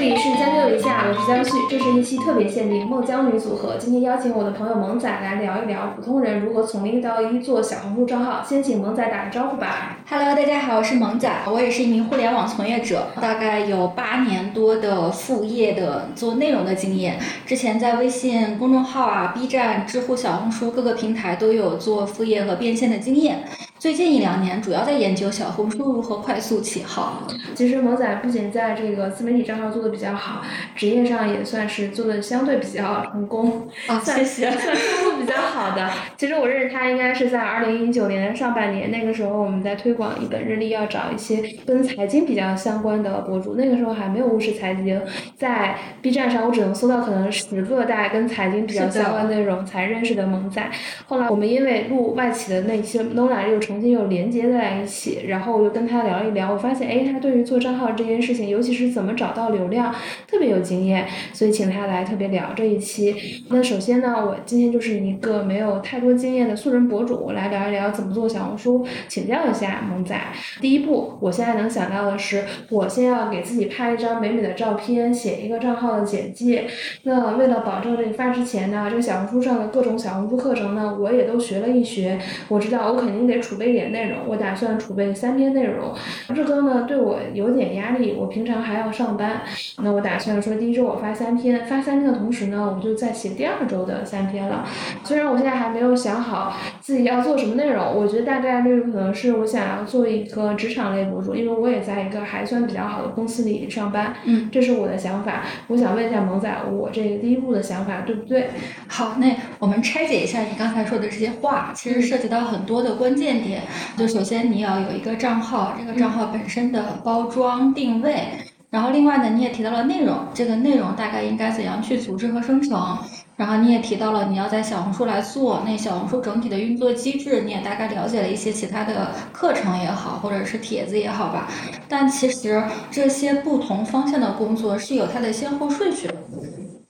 这里是将就一下，我是江旭，这是一期特别限定孟姜女组合。今天邀请我的朋友萌仔来聊一聊普通人如何从零到一做小红书账号。先请萌仔打个招呼吧。Hello，大家好，我是萌仔，我也是一名互联网从业者，大概有八年多的副业的做内容的经验。之前在微信公众号啊、B 站、知乎、小红书各个平台都有做副业和变现的经验。最近一两年，主要在研究小红书如何快速起号。其实萌仔不仅在这个自媒体账号做的比较好，职业上也算是做的相对比较成功，啊，算谢谢。算收入比较好的。其实我认识他应该是在二零一九年上半年，那个时候我们在推广一本日历，要找一些跟财经比较相关的博主。那个时候还没有务实财经，在 B 站上我只能搜到可能十个大概跟财经比较相关内容才认识的萌仔。后来我们因为录外企的那一期 Nona 又重新又连接在一起，然后我就跟他聊一聊，我发现哎，他对于做账号这件事情，尤其是怎么找到流量，特别有经验，所以请他来特别聊这一期。那首先呢，我今天就是一个没有太多经验的素人博主，我来聊一聊怎么做小红书，请教一下萌仔。第一步，我现在能想到的是，我先要给自己拍一张美美的照片，写一个账号的简介。那为了保证这个发之前呢，这个小红书上的各种小红书课程呢，我也都学了一学。我知道我肯定得储备点内容，我打算储备三篇内容。日更呢对我有点压力，我平常还要上班，那我打算说第一周我发三篇，发三篇的同时呢，我就再写第二周的三篇了。虽然我现在还没有想好自己要做什么内容，我觉得大概率可能是我想要做一个职场类博主，因为我也在一个还算比较好的公司里上班，嗯，这是我的想法。我想问一下萌仔，我这个第一步的想法对不对？好，那我们拆解一下你刚才说的这些话，其实涉及到很多的关键点。就首先你要有一个账号，这个账号本身的包装定位，然后另外呢，你也提到了内容，这个内容大概应该怎样去组织和生成。然后你也提到了你要在小红书来做，那小红书整体的运作机制，你也大概了解了一些其他的课程也好，或者是帖子也好吧。但其实这些不同方向的工作是有它的先后顺序的。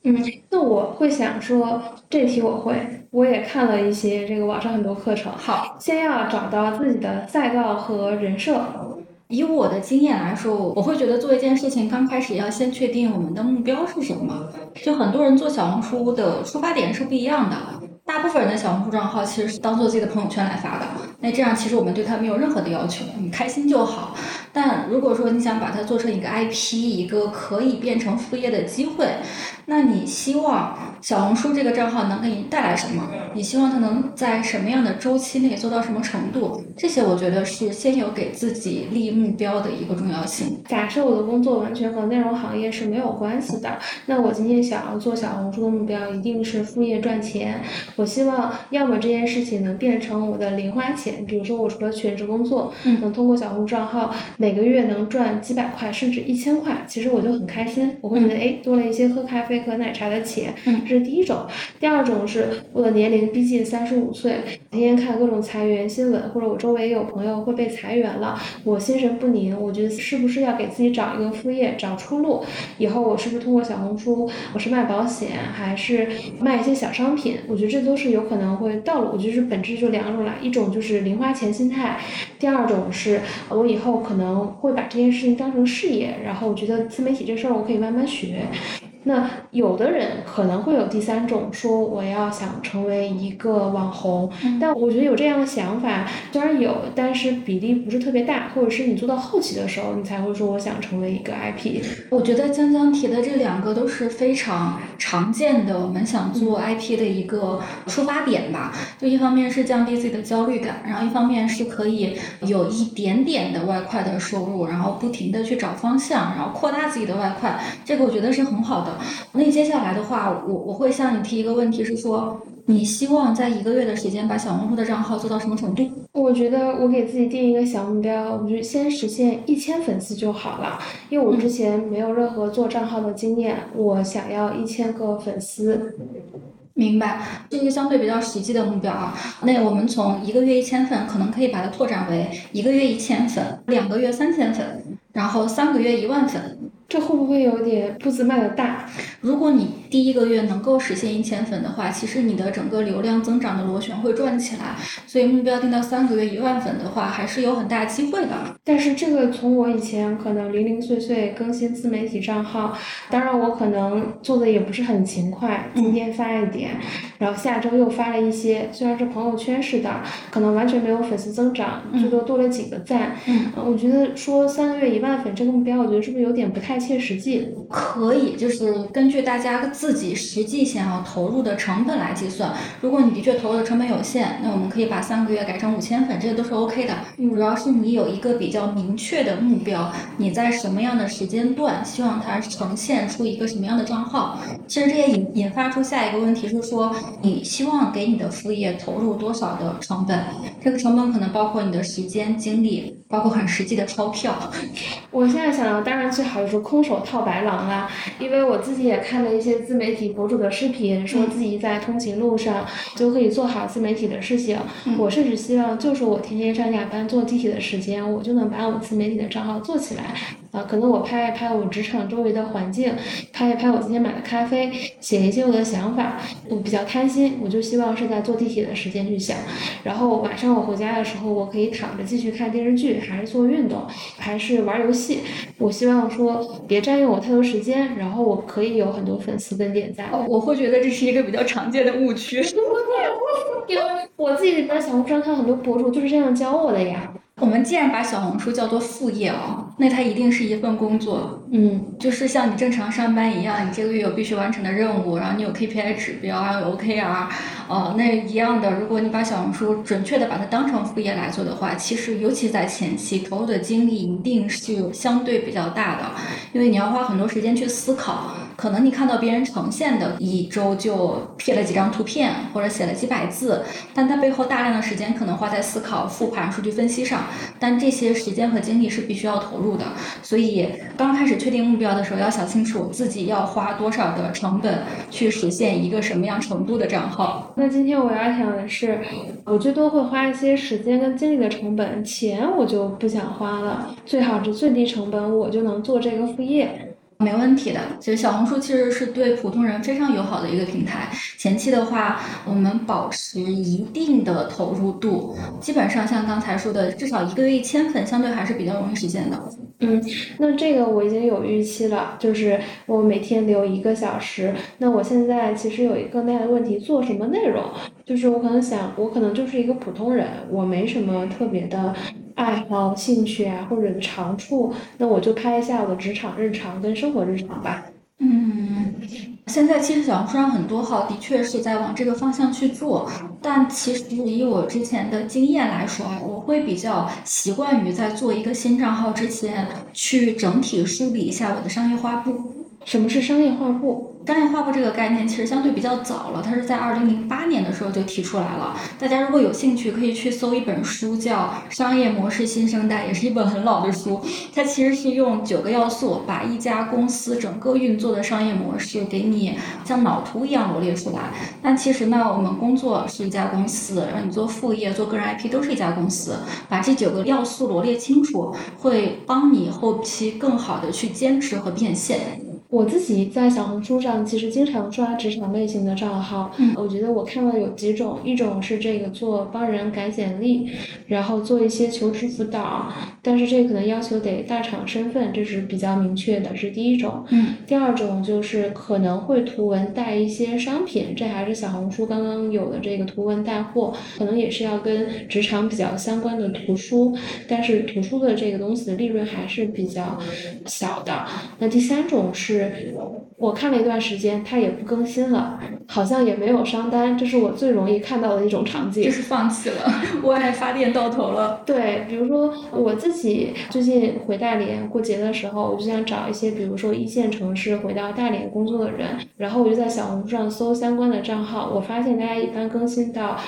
嗯，那我会想说，这题我会，我也看了一些这个网上很多课程。好，先要找到自己的赛道和人设。以我的经验来说，我会觉得做一件事情刚开始要先确定我们的目标是什么。就很多人做小红书的出发点是不一样的。大部分人的小红书账号其实是当做自己的朋友圈来发的，那这样其实我们对它没有任何的要求，你开心就好。但如果说你想把它做成一个 IP，一个可以变成副业的机会，那你希望小红书这个账号能给你带来什么？你希望它能在什么样的周期内做到什么程度？这些我觉得是先有给自己立目标的一个重要性。假设我的工作完全和内容行业是没有关系的，那我今天想要做小红书的目标一定是副业赚钱。我希望要么这件事情能变成我的零花钱，比如说我除了全职工作，嗯能通过小红书账号每个月能赚几百块甚至一千块，其实我就很开心。我会觉得哎，多了一些喝咖啡、和奶茶的钱，嗯这是第一种。第二种是我的年龄逼近三十五岁，天天看各种裁员新闻，或者我周围也有朋友会被裁员了，我心神不宁，我觉得是不是要给自己找一个副业，找出路？以后我是不是通过小红书，我是卖保险还是卖一些小商品？我觉得这都是有可能会道路。我觉得是本质就两种啦，一种就是零花钱心态，第二种是我以后可能会把这件事情当成事业，然后我觉得自媒体这事儿我可以慢慢学。那有的人可能会有第三种，说我要想成为一个网红，但我觉得有这样的想法虽然有，但是比例不是特别大，或者是你做到后期的时候，你才会说我想成为一个 IP。我觉得江江提的这两个都是非常常见的我们想做 IP 的一个出发点吧。就一方面是降低自己的焦虑感，然后一方面是可以有一点点的外快的收入，然后不停的去找方向，然后扩大自己的外快，这个我觉得是很好的。那接下来的话，我我会向你提一个问题是说，你希望在一个月的时间把小红书的账号做到什么程度？我觉得我给自己定一个小目标，我就先实现一千粉丝就好了，因为我之前没有任何做账号的经验，我想要一千个粉丝。明白，是一个相对比较实际的目标啊。那我们从一个月一千粉，可能可以把它拓展为一个月一千粉，两个月三千粉，然后三个月一万粉。这会不会有点步子迈的大？如果你第一个月能够实现一千粉的话，其实你的整个流量增长的螺旋会转起来。所以目标定到三个月一万粉的话，还是有很大机会的。但是这个从我以前可能零零碎碎更新自媒体账号，当然我可能做的也不是很勤快，今天发一点，然后下周又发了一些，虽然是朋友圈式的，可能完全没有粉丝增长，最多多了几个赞。嗯，我觉得说三个月一万粉这个目标，我觉得是不是有点不太切实际？可以，就是根据大家自己实际想要投入的成本来计算。如果你的确投入的成本有限，那我们可以把三个月改成五千粉，这些都是 OK 的。主要是你有一个比较明确的目标，你在什么样的时间段希望它呈现出一个什么样的账号。其实这也引引发出下一个问题是说，你希望给你的副业投入多少的成本？这个成本可能包括你的时间、精力，包括很实际的钞票。我现在想，当然最好就是空手套白狼啊，因为我自己也看了一些自媒体博主的视频，说自己在通勤路上就可以做好自媒体的事情。我甚至希望，就是我天天上下班坐地铁的时间，我就能把我自媒体的账号做起来。啊，可能我拍一拍我职场周围的环境，拍一拍我今天买的咖啡，写一些我的想法。我比较贪心，我就希望是在坐地铁的时间去想。然后晚上我回家的时候，我可以躺着继续看电视剧，还是做运动，还是玩游戏。我希望说别占用我太多时间，然后我可以有很多粉丝跟点赞。我会觉得这是一个比较常见的误区，因 为我自己在小红书上看很多博主就是这样教我的呀。我们既然把小红书叫做副业哦，那它一定是一份工作，嗯，就是像你正常上班一样，你这个月有必须完成的任务，然后你有 KPI 指标，然后有 OKR，呃，那一样的，如果你把小红书准确的把它当成副业来做的话，其实尤其在前期投入的精力一定是相对比较大的，因为你要花很多时间去思考，可能你看到别人呈现的一周就 P 了几张图片或者写了几百字，但它背后大量的时间可能花在思考、复盘、数据分析上。但这些时间和精力是必须要投入的，所以刚开始确定目标的时候，要想清楚自己要花多少的成本去实现一个什么样程度的账号。那今天我要想的是，我最多会花一些时间跟精力的成本，钱我就不想花了，最好是最低成本，我就能做这个副业。没问题的，其实小红书其实是对普通人非常友好的一个平台。前期的话，我们保持一定的投入度，基本上像刚才说的，至少一个月一千粉，相对还是比较容易实现的。嗯，那这个我已经有预期了，就是我每天留一个小时。那我现在其实有一个更大的问题，做什么内容？就是我可能想，我可能就是一个普通人，我没什么特别的。爱好、兴趣啊，或者长处，那我就拍一下我的职场日常跟生活日常吧。嗯，现在其实小红书上很多号的确是在往这个方向去做，但其实以我之前的经验来说，我会比较习惯于在做一个新账号之前，去整体梳理一下我的商业画布。什么是商业画布？商业画布这个概念其实相对比较早了，它是在二零零八年的时候就提出来了。大家如果有兴趣，可以去搜一本书，叫《商业模式新生代》，也是一本很老的书。它其实是用九个要素，把一家公司整个运作的商业模式给你像脑图一样罗列出来。但其实呢，我们工作是一家公司，让你做副业、做个人 IP 都是一家公司。把这九个要素罗列清楚，会帮你后期更好的去坚持和变现。我自己在小红书上其实经常刷职场类型的账号，我觉得我看到有几种，一种是这个做帮人改简历，然后做一些求职辅导，但是这可能要求得大厂身份，这是比较明确的，是第一种。嗯，第二种就是可能会图文带一些商品，这还是小红书刚刚有的这个图文带货，可能也是要跟职场比较相关的图书，但是图书的这个东西的利润还是比较小的。那第三种是。我看了一段时间，它也不更新了，好像也没有商单，这是我最容易看到的一种场景。就是放弃了，我爱发电到头了。对，比如说我自己最近回大连过节的时候，我就想找一些，比如说一线城市回到大连工作的人，然后我就在小红书上搜相关的账号，我发现大家一般更新到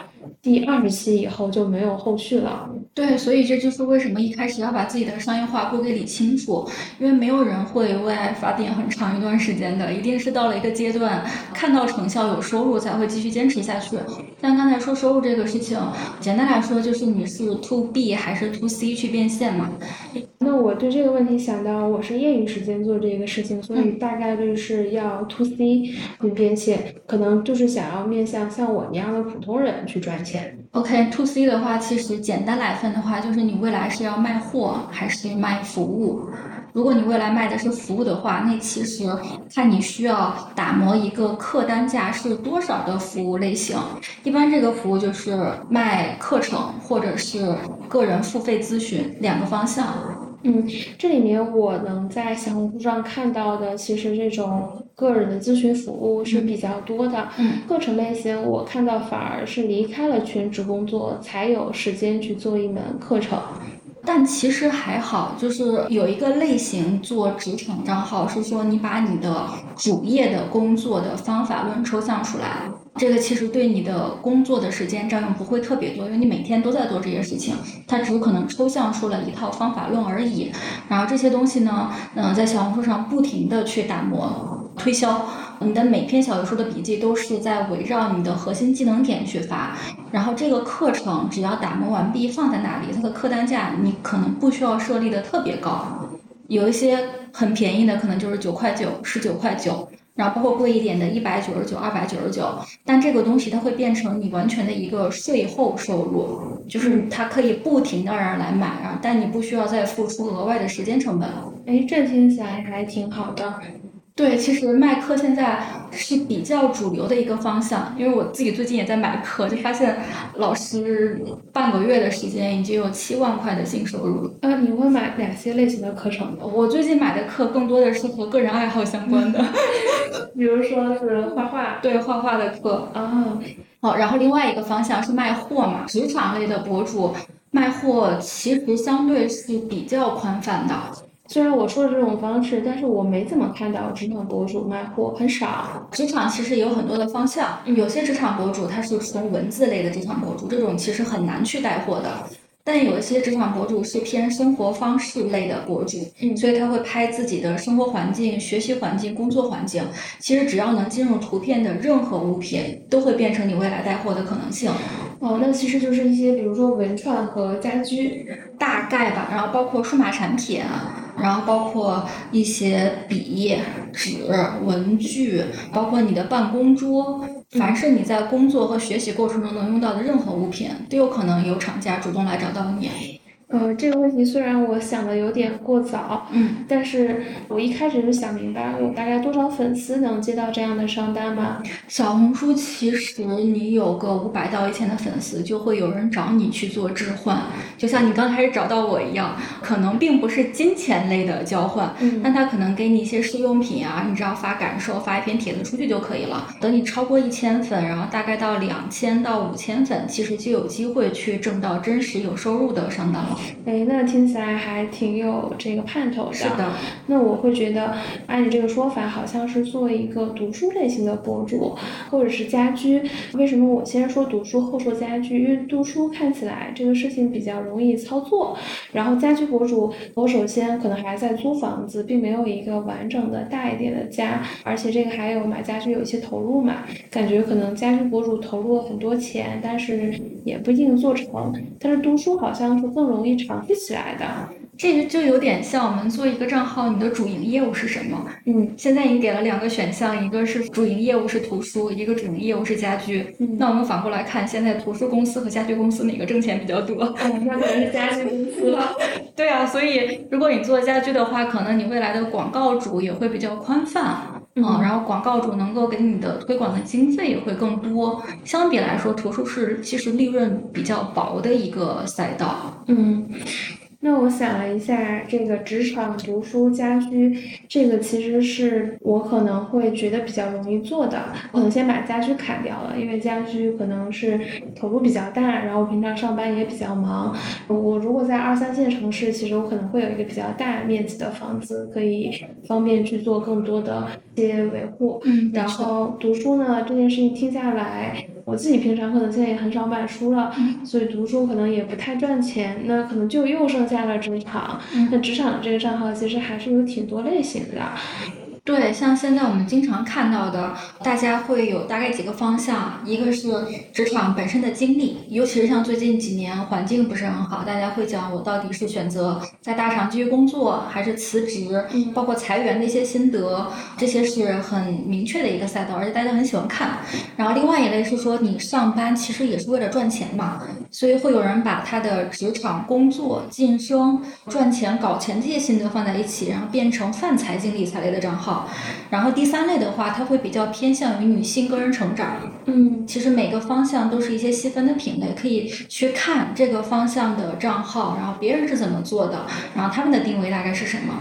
第二十期以后就没有后续了。对，所以这就是为什么一开始要把自己的商业化过给理清楚，因为没有人会为爱发电很长一段时间的，一定是到了一个阶段，看到成效有收入才会继续坚持下去。但刚才说收入这个事情，简单来说就是你是 to B 还是 to C 去变现嘛？那我对这个问题想到，我是业余时间做这个事情，所以大概率是要 to C 去变现，可能就是想要面向像我一样的普通人去赚钱。OK，to C 的话，其实简单来分的话，就是你未来是要卖货还是卖服务。如果你未来卖的是服务的话，那其实看你需要打磨一个客单价是多少的服务类型。一般这个服务就是卖课程或者是个人付费咨询两个方向。嗯，这里面我能在小红书上看到的，其实这种个人的咨询服务是比较多的。嗯，课程类型我看到反而是离开了全职工作才有时间去做一门课程。但其实还好，就是有一个类型做职场账号，是说你把你的主业的工作的方法论抽象出来，这个其实对你的工作的时间占用不会特别多，因为你每天都在做这些事情，它只是可能抽象出了一套方法论而已。然后这些东西呢，嗯，在小红书上不停的去打磨推销。你的每篇小红书的笔记都是在围绕你的核心技能点去发，然后这个课程只要打磨完毕放在那里，它的客单价你可能不需要设立的特别高，有一些很便宜的可能就是九块九、十九块九，然后包括贵一点的一百九十九、二百九十九，但这个东西它会变成你完全的一个税后收入，就是它可以不停的让人来买啊，但你不需要再付出额外的时间成本。哎，这听起来还挺好的。对，其实卖课现在是比较主流的一个方向，因为我自己最近也在买课，就发现老师半个月的时间已经有七万块的净收入。呃，你会买哪些类型的课程呢？我最近买的课更多的是和个人爱好相关的，比如说是画画，对画画的课啊。好，然后另外一个方向是卖货嘛，职场类的博主卖货其实相对是比较宽泛的。虽然我说的这种方式，但是我没怎么看到职场博主卖货，很少。职场其实有很多的方向，有些职场博主他是纯文字类的职场博主，这种其实很难去带货的。但有一些职场博主是偏生活方式类的博主，嗯，所以他会拍自己的生活环境、学习环境、工作环境。其实只要能进入图片的任何物品，都会变成你未来带货的可能性。哦，那其实就是一些，比如说文创和家居，大概吧。然后包括数码产品。然后包括一些笔、纸、文具，包括你的办公桌，凡是你在工作和学习过程中能用到的任何物品，都有可能有厂家主动来找到你。呃，这个问题虽然我想的有点过早，嗯，但是我一开始就想明白，我大概多少粉丝能接到这样的商单吗？小红书其实你有个五百到一千的粉丝，就会有人找你去做置换，就像你刚开始找到我一样，可能并不是金钱类的交换，嗯，但他可能给你一些试用品啊，你只要发感受，发一篇帖子出去就可以了。等你超过一千粉，然后大概到两千到五千粉，其实就有机会去挣到真实有收入的商单了。哎，那听起来还挺有这个盼头的。是的，那我会觉得，按你这个说法，好像是做一个读书类型的博主，或者是家居。为什么我先说读书后说家居？因为读书看起来这个事情比较容易操作，然后家居博主，我首先可能还在租房子，并没有一个完整的大一点的家，而且这个还有买家具有一些投入嘛，感觉可能家居博主投入了很多钱，但是也不一定做成。但是读书好像是更容易长。起来的，这个就有点像我们做一个账号，你的主营业务是什么？嗯，现在你给了两个选项，一个是主营业务是图书，一个主营业务是家居。嗯，那我们反过来看，现在图书公司和家居公司哪个挣钱比较多？嗯，那可能是家居公司了。对啊，所以如果你做家居的话，可能你未来的广告主也会比较宽泛。嗯，然后广告主能够给你的推广的经费也会更多。相比来说，图书是其实利润比较薄的一个赛道。嗯。那我想了一下，这个职场、读书、家居，这个其实是我可能会觉得比较容易做的。我可能先把家居砍掉了，因为家居可能是投入比较大，然后平常上班也比较忙。我如果在二三线城市，其实我可能会有一个比较大面积的房子，可以方便去做更多的一些维护。嗯，然后读书呢，这件事情听下来。我自己平常可能现在也很少买书了，所以读书可能也不太赚钱，那可能就又剩下了职场。那职场这个账号其实还是有挺多类型的。对，像现在我们经常看到的，大家会有大概几个方向，一个是职场本身的经历，尤其是像最近几年环境不是很好，大家会讲我到底是选择在大厂继续工作，还是辞职，包括裁员的一些心得，这些是很明确的一个赛道，而且大家很喜欢看。然后另外一类是说，你上班其实也是为了赚钱嘛，所以会有人把他的职场工作、晋升、赚钱、搞钱这些心得放在一起，然后变成泛财经理财类的账号。然后第三类的话，它会比较偏向于女性个人成长。嗯，其实每个方向都是一些细分的品类，可以去看这个方向的账号，然后别人是怎么做的，然后他们的定位大概是什么。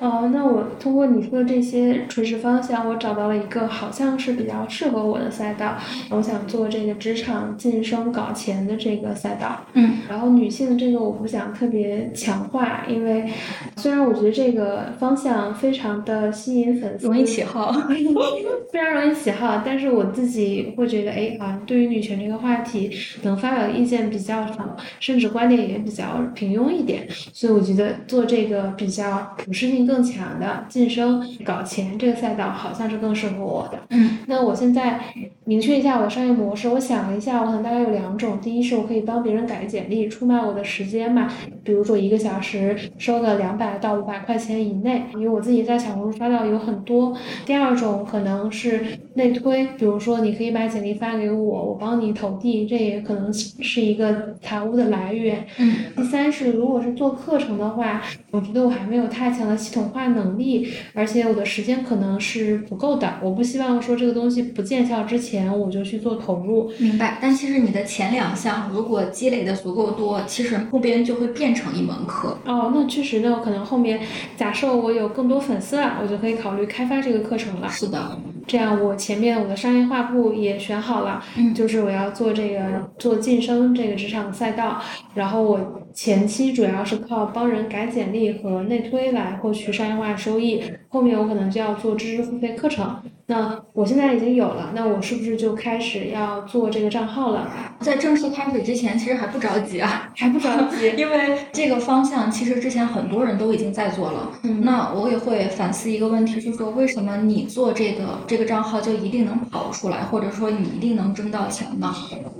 哦，那我通过你说的这些垂直方向，我找到了一个好像是比较适合我的赛道。我想做这个职场晋升搞钱的这个赛道。嗯，然后女性的这个我不想特别强化，因为虽然我觉得这个方向非常的吸引粉丝，容易起号，非常容易起号，但是我自己会觉得，哎，好像对于女权这个话题，能发表的意见比较少，甚至观点也比较平庸一点，所以我觉得做这个比较普适性。更强的晋升搞钱这个赛道好像是更适合我的。嗯，那我现在明确一下我的商业模式。我想了一下，我可能大概有两种。第一是我可以帮别人改简历，出卖我的时间嘛，比如说一个小时收个两百到五百块钱以内，因为我自己在小红书刷到有很多。第二种可能是内推，比如说你可以把简历发给我，我帮你投递，这也可能是一个财务的来源。嗯，第三是如果是做课程的话，我觉得我还没有太强的系统。统化能力，而且我的时间可能是不够的。我不希望说这个东西不见效之前我就去做投入。明白。但其实你的前两项如果积累的足够多，其实后边就会变成一门课。哦，那确实，那我可能后面假设我有更多粉丝了，我就可以考虑开发这个课程了。是的。这样我前面我的商业化部也选好了，嗯，就是我要做这个做晋升这个职场赛道，然后我前期主要是靠帮人改简历和内推来获取。商业化收益，后面我可能就要做知识付费课程。那我现在已经有了，那我是不是就开始要做这个账号了？在正式开始之前，其实还不着急啊，还不着急，因为这个方向其实之前很多人都已经在做了。嗯，那我也会反思一个问题，就是说为什么你做这个这个账号就一定能跑出来，或者说你一定能挣到钱呢？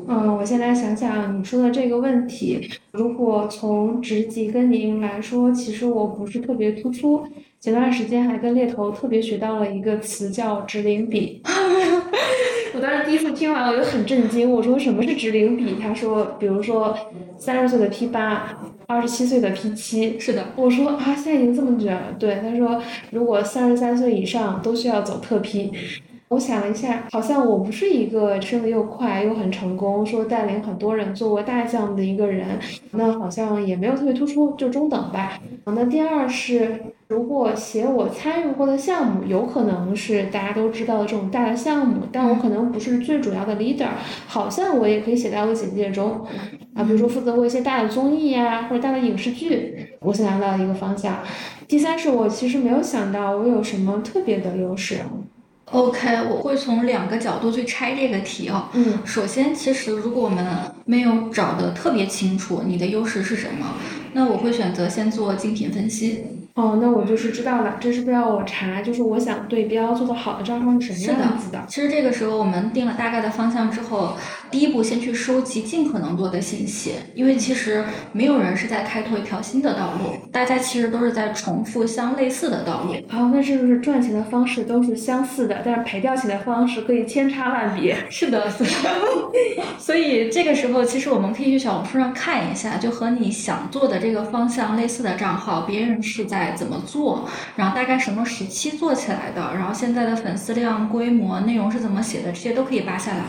嗯，我现在想想你说的这个问题，如果从职级跟年龄来说，其实我不是特别突出。前段时间还跟猎头特别学到了一个词叫“直领比”，我当时第一次听完我就很震惊，我说什么是直领比？他说，比如说三十岁的 P 八，二十七岁的 P 七。是的，我说啊，现在已经这么卷了。对，他说如果三十三岁以上都需要走特 P。我想了一下，好像我不是一个升的又快又很成功，说带领很多人做过大项目的一个人，那好像也没有特别突出，就中等吧。那第二是。如果写我参与过的项目，有可能是大家都知道的这种大的项目，但我可能不是最主要的 leader，好像我也可以写在我简介中，啊，比如说负责过一些大的综艺呀，或者大的影视剧，我想到一个方向。第三是我其实没有想到我有什么特别的优势。OK，我会从两个角度去拆这个题哦。嗯，首先，其实如果我们没有找的特别清楚你的优势是什么，那我会选择先做竞品分析。哦，那我就是知道了，这是不是要我查？就是我想对标做的好的账号是什么样子的？其实这个时候我们定了大概的方向之后，第一步先去收集尽可能多的信息，因为其实没有人是在开拓一条新的道路，大家其实都是在重复相类似的道路。哦，那是不是赚钱的方式都是相似的，但是赔掉钱的方式可以千差万别？是的，是的。所以这个时候，其实我们可以去小红书上看一下，就和你想做的这个方向类似的账号，别人是在。怎么做？然后大概什么时期做起来的？然后现在的粉丝量、规模、内容是怎么写的？这些都可以扒下来。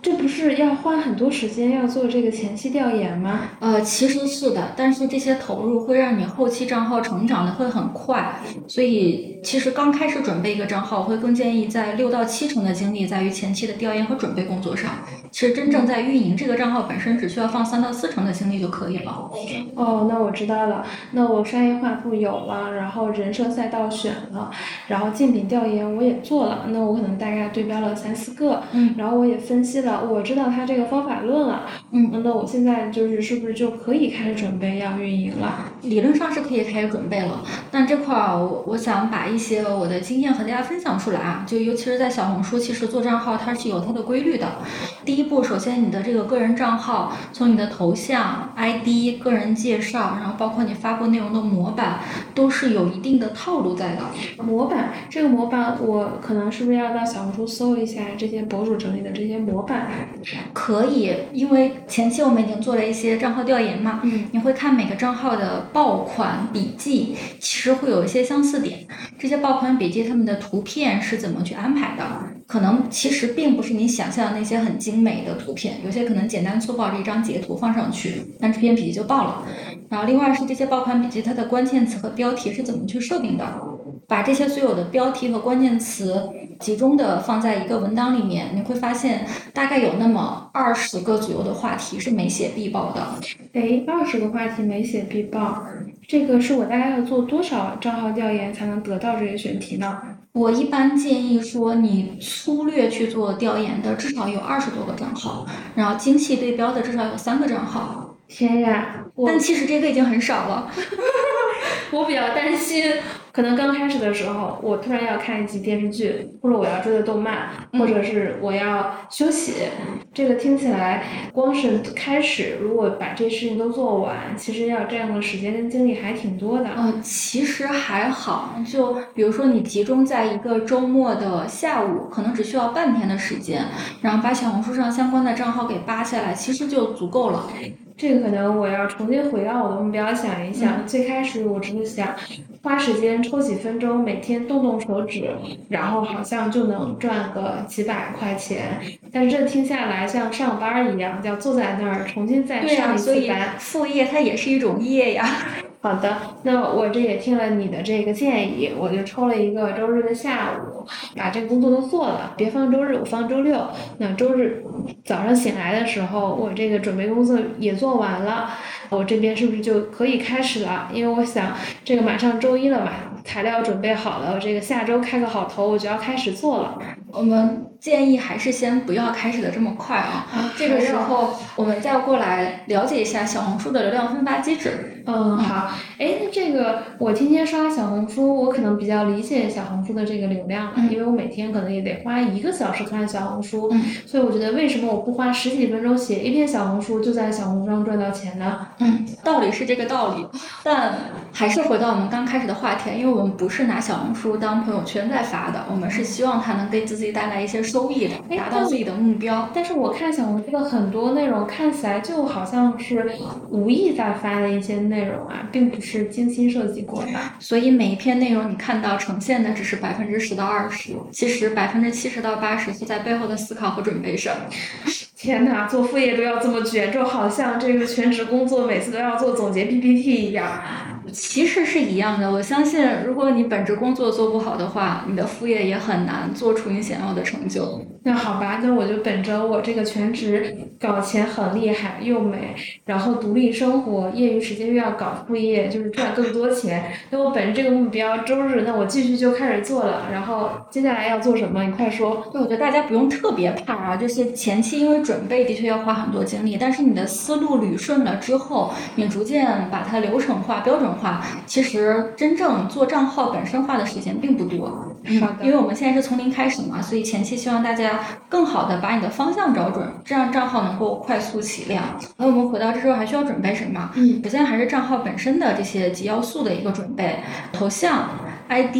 这不是要花很多时间要做这个前期调研吗？呃，其实是的，但是这些投入会让你后期账号成长的会很快。所以其实刚开始准备一个账号，我会更建议在六到七成的精力在于前期的调研和准备工作上。其实真正在运营这个账号本身，只需要放三到四成的精力就可以了。哦，那我知道了。那我商业化部有了，然后人设赛道选了，然后竞品调研我也做了。那我可能大概对标了三四个，嗯，然后我也分析了。我知道。道它这个方法论了。嗯，那我现在就是是不是就可以开始准备要运营了？理论上是可以开始准备了，但这块儿我我想把一些我的经验和大家分享出来啊，就尤其是在小红书，其实做账号它是有它的规律的。第一步，首先你的这个个人账号，从你的头像、ID、个人介绍，然后包括你发布内容的模板，都是有一定的套路在的。模板这个模板，我可能是不是要到小红书搜一下这些博主整理的这些模板？可以，因为前期我们已经做了一些账号调研嘛，嗯，你会看每个账号的爆款笔记，其实会有一些相似点。这些爆款笔记他们的图片是怎么去安排的？可能其实并不是你想象的那些很精美的图片，有些可能简单粗暴的一张截图放上去，那这篇笔记就爆了。然后另外是这些爆款笔记它的关键词和标题是怎么去设定的？把这些所有的标题和关键词集中的放在一个文档里面，你会发现大概有那么二十个左右的话题是没写必报的。哎，二十个话题没写必报，这个是我大概要做多少账号调研才能得到这些选题呢？我一般建议说，你粗略去做调研的至少有二十多个账号，然后精细对标的至少有三个账号。天呀，但其实这个已经很少了。我比较担心，可能刚开始的时候，我突然要看一集电视剧，或者我要追的动漫，或者是我要休息，这个听起来光是开始，如果把这事情都做完，其实要占用的时间跟精力还挺多的。呃，其实还好，就比如说你集中在一个周末的下午，可能只需要半天的时间，然后把小红书上相关的账号给扒下来，其实就足够了。这个可能我要重新回到我的目标想一想，最开始我只是想花时间抽几分钟，每天动动手指，然后好像就能赚个几百块钱。但是这听下来像上班一样，要坐在那儿重新再、上一次班。副业它也是一种业呀。好的，那我这也听了你的这个建议，我就抽了一个周日的下午，把这个工作都做了，别放周日，我放周六。那周日早上醒来的时候，我这个准备工作也做完了，我这边是不是就可以开始了？因为我想这个马上周一了嘛，材料准备好了，我这个下周开个好头，我就要开始做了。我们建议还是先不要开始的这么快啊。这个时候我们再过来了解一下小红书的流量分发机制。嗯，好，哎，那这个我天天刷小红书，我可能比较理解小红书的这个流量了，嗯因为我每天可能也得花一个小时看小红书，嗯所以我觉得为什么我不花十几分钟写一篇小红书，就在小红书上赚到钱呢？嗯，道理是这个道理，但还是回到我们刚开始的话题，因为我们不是拿小红书当朋友圈在发的，我们是希望它能给自己带来一些收益的，哎达到自己的目标。但是我看小红书的很多内容看起来就好像是无意在发的一些内容啊，并不是精心设计过的。所以每一篇内容你看到呈现的只是百分之十到二十，其实百分之七十到八十是在背后的思考和准备上。天哪，做副业都要这么卷，就好像这个全职工作每次都要做总结 PPT 一样。其实是一样的，我相信，如果你本职工作做不好的话，你的副业也很难做出你想要的成就。那好吧，那我就本着我这个全职搞钱很厉害又美，然后独立生活，业余时间又要搞副业，就是赚更多钱。那我本着这个目标，周日那我继续就开始做了。然后接下来要做什么？你快说。对，我觉得大家不用特别怕啊，就是前期因为准备的确要花很多精力，但是你的思路捋顺了之后，你逐渐把它流程化、标准化，其实真正做账号本身花的时间并不多。嗯因为我们现在是从零开始嘛，所以前期希望大家更好的把你的方向找准，这样账号能够快速起量。那我们回到这之后还需要准备什么？嗯，首先还是账号本身的这些几要素的一个准备，头像、ID、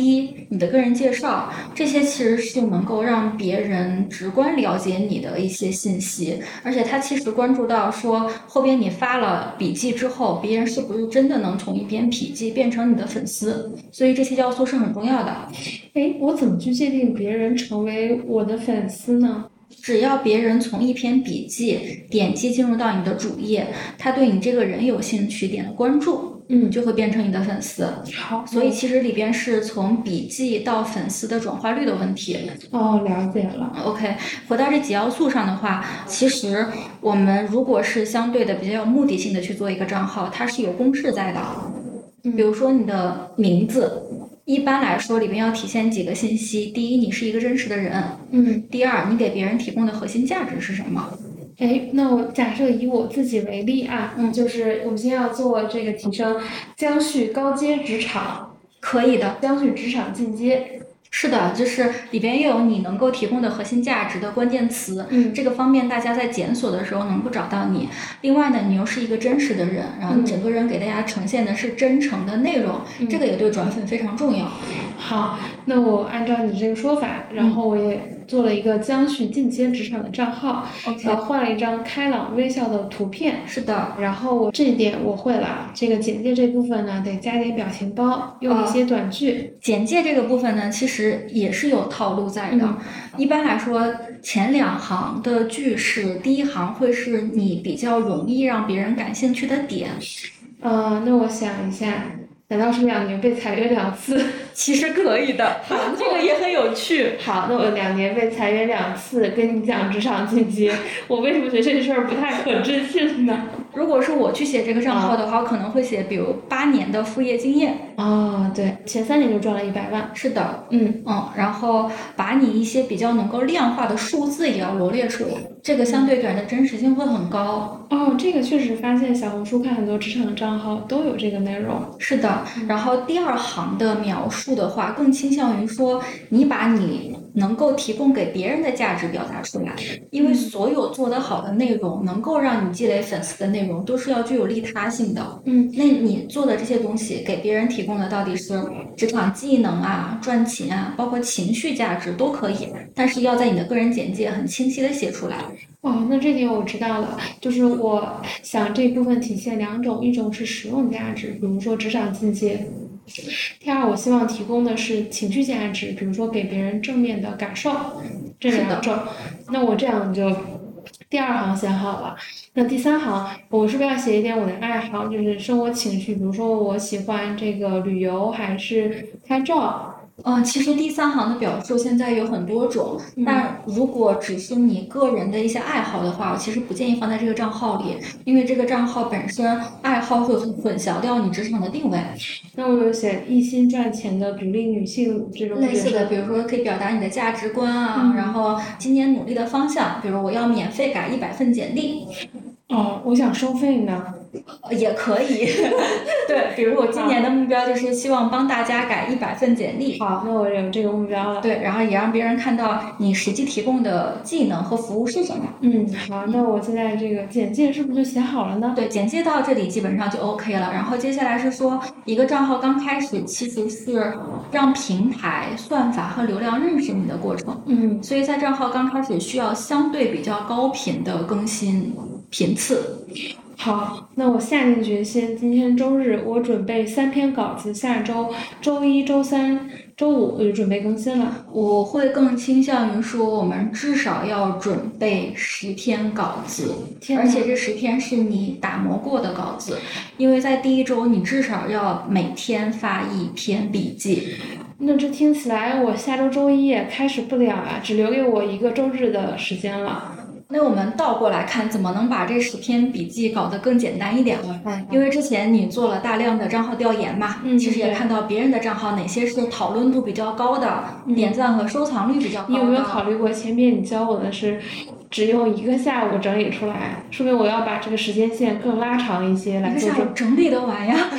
你的个人介绍，这些其实是能够让别人直观了解你的一些信息，而且他其实关注到说后边你发了笔记之后，别人是不是真的能从一篇笔记变成你的粉丝，所以这些要素是很重要的。哎，我怎么去界定别人成为我的粉丝呢？只要别人从一篇笔记点击进入到你的主页，他对你这个人有兴趣，点了关注，嗯，就会变成你的粉丝。好，所以其实里边是从笔记到粉丝的转化率的问题。哦，了解了。OK，回到这几要素上的话，其实我们如果是相对的比较有目的性的去做一个账号，它是有公式在的。嗯比如说你的名字，一般来说里面要体现几个信息：第一，你是一个真实的人；嗯第二，你给别人提供的核心价值是什么；哎，那我假设以我自己为例啊，嗯就是我们先要做这个提升，将去高阶职场，可以的。将去职场进阶。是的，就是里边又有你能够提供的核心价值的关键词，嗯这个方面大家在检索的时候能够找到你。另外呢，你又是一个真实的人，然后整个人给大家呈现的是真诚的内容，嗯这个也对转粉非常重要。好，那我按照你这个说法，然后我也做了一个江旭进阶职场的账号然后换了一张开朗微笑的图片。是的，然后我这一点我会了，这个简介这部分呢，得加点表情包，用一些短句。简介这个部分呢，其实也是有套路在的。嗯一般来说，前两行的句式，第一行会是你比较容易让别人感兴趣的点。呃，那我想一下，难道是两年被裁员两次？其实可以的，这个也很有趣。好，那我两年被裁员两次，跟你讲职场进阶，我为什么觉得这事儿不太可置信呢？如果是我去写这个账号的话，我可能会写，比如八年的副业经验。哦，对，前三年就赚了一百万。是的，嗯，嗯，然后把你一些比较能够量化的数字也要罗列出来，这个相对感的真实性会很高。哦，这个确实发现小红书看很多职场的账号都有这个内容。是的，然后第二行的描述的话，更倾向于说你把你能够提供给别人的价值表达出来，因为所有做得好的内容，能够让你积累粉丝的内容，都是要具有利他性的。嗯那你做的这些东西给别人提供的到底是职场技能啊、赚钱啊，包括情绪价值都可以，但是要在你的个人简介很清晰的写出来。哦，那这点我知道了，就是我想这部分体现两种，一种是实用价值，比如说职场进阶；第二，我希望提供的是情绪价值，比如说给别人正面的感受，这两种。那我这样就第二行写好了，那第三行我是不是要写一点我的爱好，就是生活情趣，比如说我喜欢这个旅游还是拍照？呃，其实第三行的表述现在有很多种，嗯但如果只是你个人的一些爱好的话，我其实不建议放在这个账号里，因为这个账号本身爱好会混混淆掉你职场的定位。那我有写一心赚钱的独立女性这种类似的，比如说可以表达你的价值观啊，嗯然后今年努力的方向，比如我要免费改一百份简历，哦，我想收费呢。呃也可以。对，比如我今年的目标就是希望帮大家改一百份简历。好，那我有这个目标了。对，然后也让别人看到你实际提供的技能和服务是什么。嗯，好，那我现在这个简介是不是就写好了呢？对，简介到这里基本上就 OK 了。然后接下来是说，一个账号刚开始其实是让平台、算法和流量认识你的过程，嗯，所以在账号刚开始需要相对比较高频的更新频次。好，那我下定决心，今天周日我准备三篇稿子，下周周一周三周五我就准备更新了。我会更倾向于说，我们至少要准备十篇稿子，天而且这十篇是你打磨过的稿子，因为在第一周你至少要每天发一篇笔记。那这听起来我下周周一也开始不了啊，只留给我一个周日的时间了。那我们倒过来看，怎么能把这十篇笔记搞得更简单一点呢？嗯因为之前你做了大量的账号调研嘛，嗯其实也看到别人的账号哪些是讨论度比较高的，嗯点赞和收藏率比较高的。你有没有考虑过，前面你教我的是只用一个下午整理出来，说明我要把这个时间线更拉长一些来一个做这下午整理得完呀？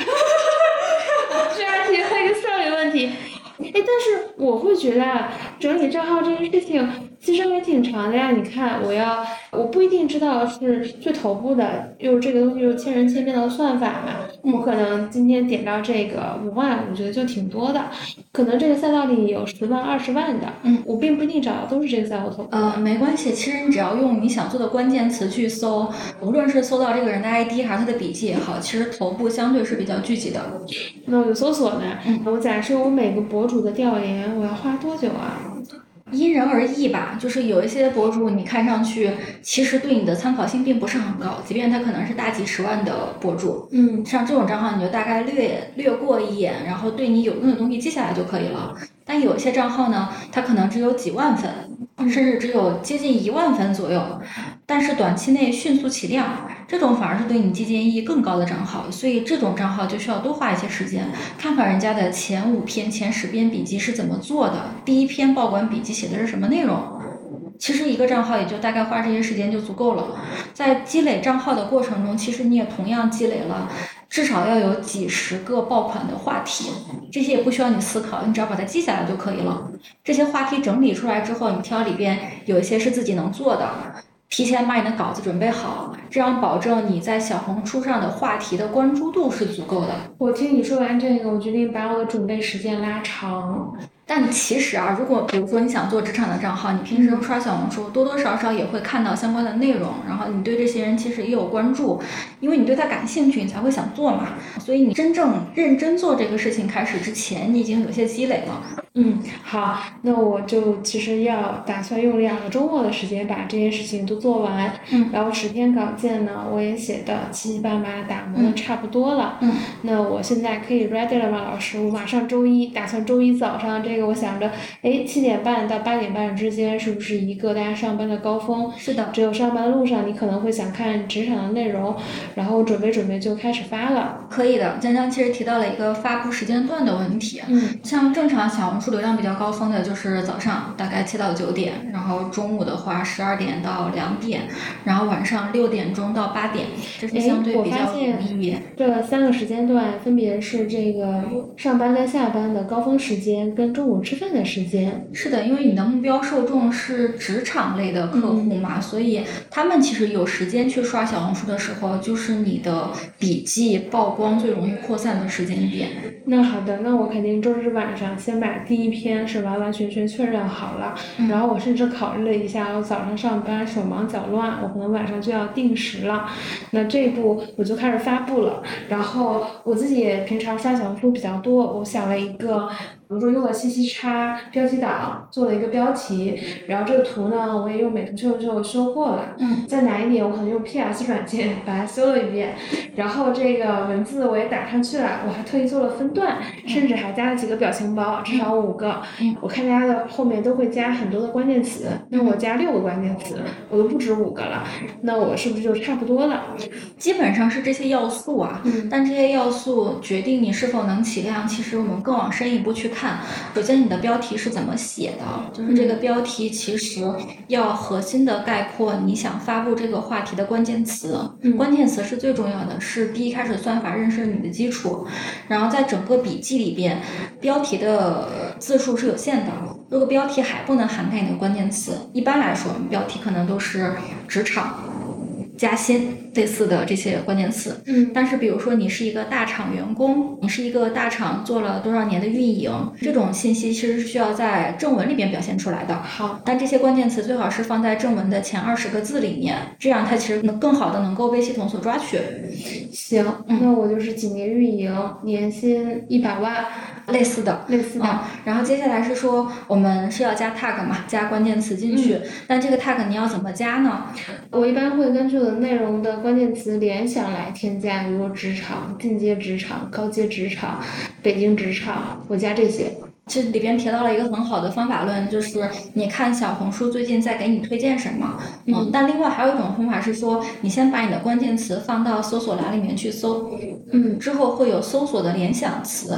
这而且还有一个效率问题。哎，但是我会觉得啊整理账号这件事情其实也挺长的呀。你看，我要我不一定知道是最头部的，又这个东西又千人千面的算法嘛。我可能今天点到这个五万，我觉得就挺多的。可能这个赛道里有十万、二十万的，嗯，我并不一定找的都是这个赛道头部。呃，没关系，其实你只要用你想做的关键词去搜，无论是搜到这个人的 ID 还是他的笔记也好，其实头部相对是比较聚集的。那我就搜索呢，嗯我假设我每个博主的调研，我要花多久啊？因人而异吧，就是有一些博主你看上去其实对你的参考性并不是很高，即便他可能是大几十万的博主，嗯，像这种账号你就大概略略过一眼，然后对你有用的东西记下来就可以了。但有些账号呢，它可能只有几万粉，甚至只有接近一万粉左右，但是短期内迅速起量，这种反而是对你借鉴意义更高的账号。所以这种账号就需要多花一些时间，看看人家的前五篇、前十篇笔记是怎么做的，第一篇报馆笔记写的是什么内容。其实一个账号也就大概花这些时间就足够了。在积累账号的过程中，其实你也同样积累了至少要有几十个爆款的话题，这些也不需要你思考，你只要把它记下来就可以了。这些话题整理出来之后，你挑里边有一些是自己能做的。提前把你的稿子准备好，这样保证你在小红书上的话题的关注度是足够的。我听你说完这个，我决定把我的准备时间拉长。但其实啊，如果比如说你想做职场的账号，你平时刷小红书，多多少少也会看到相关的内容，然后你对这些人其实也有关注，因为你对他感兴趣，你才会想做嘛。所以你真正认真做这个事情开始之前，你已经有些积累了。嗯，好，那我就其实要打算用两个周末的时间把这些事情都做完。嗯，然后十篇稿件呢，我也写的七七八八，打磨的差不多了。嗯，那我现在可以 ready 了吗，老师？我马上周一打算周一早上这个。我想着，哎，七点半到八点半之间是不是一个大家上班的高峰？是的，只有上班路上你可能会想看职场的内容，然后准备准备就开始发了。可以的，江江其实提到了一个发布时间段的问题。嗯，像正常小红书流量比较高峰的就是早上大概七到九点，然后中午的话十二点到两点，然后晚上六点钟到八点，这是相对比较容易。这三个时间段分别是这个上班跟下班的高峰时间，跟中午吃饭的时间。是的，因为你的目标受众是职场类的客户嘛，所以他们其实有时间去刷小红书的时候，就是你的笔记曝光最容易扩散的时间点。那好的，那我肯定周日晚上先把第一篇是完完全全确认好了，然后我甚至考虑了一下，我早上上班手忙脚乱，我可能晚上就要定时了，那这一步我就开始发布了。然后我自己也平常刷小红书比较多，我想了一个。比如说用了信息差标题党做了一个标题，然后这个图呢，我也用美图秀秀修过了。嗯。再难一点，我可能用 PS 软件把它修了一遍，然后这个文字我也打上去了，我还特意做了分段，甚至还加了几个表情包，至少五个。嗯。我看大家的后面都会加很多的关键词，那我加六个关键词，我都不止五个了，那我是不是就差不多了？基本上是这些要素啊。嗯。但这些要素决定你是否能起量，其实我们更往深一步去看。看，首先你的标题是怎么写的？就是这个标题其实要核心的概括你想发布这个话题的关键词，关键词是最重要的，是第一开始算法认识你的基础。然后在整个笔记里边，标题的字数是有限的，如果标题还不能涵盖你的关键词，一般来说标题可能都是职场。加薪类似的这些关键词，嗯，但是比如说你是一个大厂员工，你是一个大厂做了多少年的运营，这种信息其实是需要在正文里边表现出来的。好，但这些关键词最好是放在正文的前二十个字里面，这样它其实能更好的能够被系统所抓取。行，那我就是几年运营，年薪一百万，类似的，类似的。然后接下来是说我们是要加 tag 嘛，加关键词进去，但这个 tag 你要怎么加呢？我一般会根据。内容的关键词联想来添加，比如职场、进阶职场、高阶职场、北京职场，我加这些。这里边提到了一个很好的方法论，就是你看小红书最近在给你推荐什么。嗯。但另外还有一种方法是说，你先把你的关键词放到搜索栏里面去搜，嗯，之后会有搜索的联想词。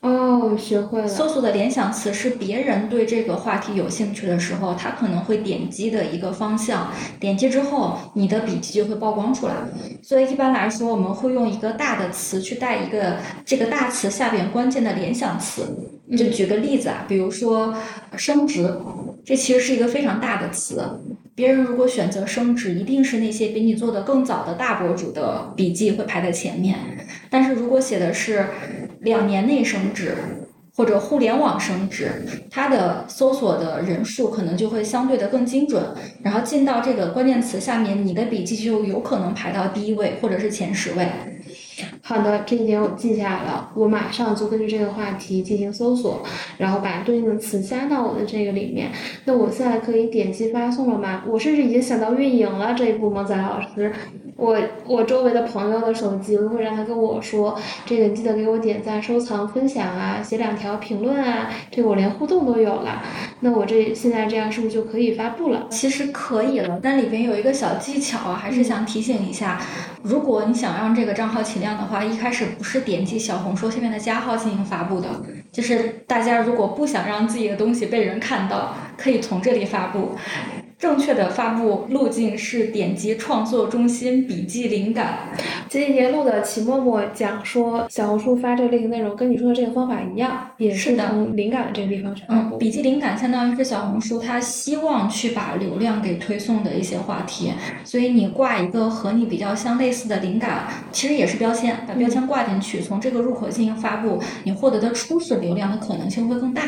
哦，学会了。搜索的联想词是别人对这个话题有兴趣的时候，他可能会点击的一个方向。点击之后，你的笔记就会曝光出来。所以一般来说，我们会用一个大的词去带一个这个大词下边关键的联想词。就举个例子啊，比如说升职，这其实是一个非常大的词。别人如果选择升职，一定是那些比你做的更早的大博主的笔记会排在前面。但是如果写的是两年内升职或者互联网升职，它的搜索的人数可能就会相对的更精准。然后进到这个关键词下面，你的笔记就有可能排到第一位或者是前十位。好的，这一点我记下来了。我马上就根据这个话题进行搜索，然后把对应的词加到我的这个里面。那我现在可以点击发送了吗？我甚至已经想到运营了这一步，萌仔老师。我我周围的朋友的手机，我会让他跟我说，这个记得给我点赞、收藏、分享啊，写两条评论啊，这个我连互动都有了。那我这现在这样是不是就可以发布了？其实可以了，但里边有一个小技巧，还是想提醒一下，如果你想让这个账号起量的话，一开始不是点击小红书下面的加号进行发布的，就是大家如果不想让自己的东西被人看到，可以从这里发布。正确的发布路径是点击创作中心笔记灵感。前几天录的齐默默讲说，小红书发这类型内容跟你说的这个方法一样，也是从灵感这个地方去发布。嗯，笔记灵感相当于是小红书它希望去把流量给推送的一些话题，所以你挂一个和你比较相类似的灵感，其实也是标签，把标签挂进去，从这个入口进行发布，你获得的初始流量的可能性会更大。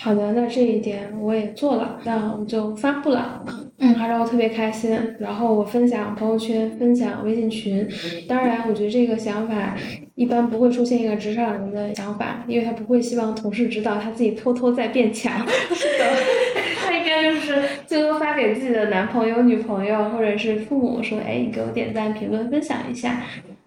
好的，那这一点我也做了，那我们就发布了。嗯，还让我特别开心。然后我分享朋友圈，分享微信群。当然，我觉得这个想法一般不会出现一个职场人的想法，因为他不会希望同事知道他自己偷偷在变强。是的，他应该就是最多发给自己的男朋友、女朋友或者是父母说：“哎，你给我点赞、评论、分享一下。”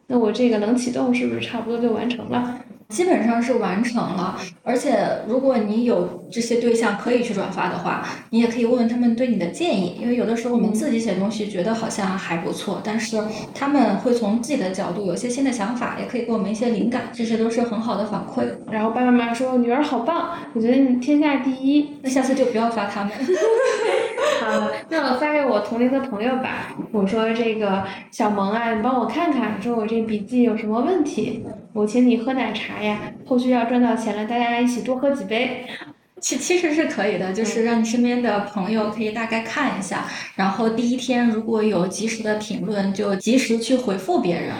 那我这个能启动，是不是差不多就完成了？基本上是完成了，而且如果你有这些对象可以去转发的话，你也可以问问他们对你的建议，因为有的时候我们自己写东西觉得好像还不错，但是他们会从自己的角度有些新的想法，也可以给我们一些灵感，这些都是很好的反馈。然后爸爸妈妈说女儿好棒，我觉得你天下第一，那下次就不要发他们。好，那我发给我同龄的朋友吧。我说这个小萌啊，你帮我看看，说我这笔记有什么问题，我请你喝奶茶呀。后续要赚到钱了，大家一起多喝几杯。其其实是可以的，就是让你身边的朋友可以大概看一下，然后第一天如果有及时的评论，就及时去回复别人。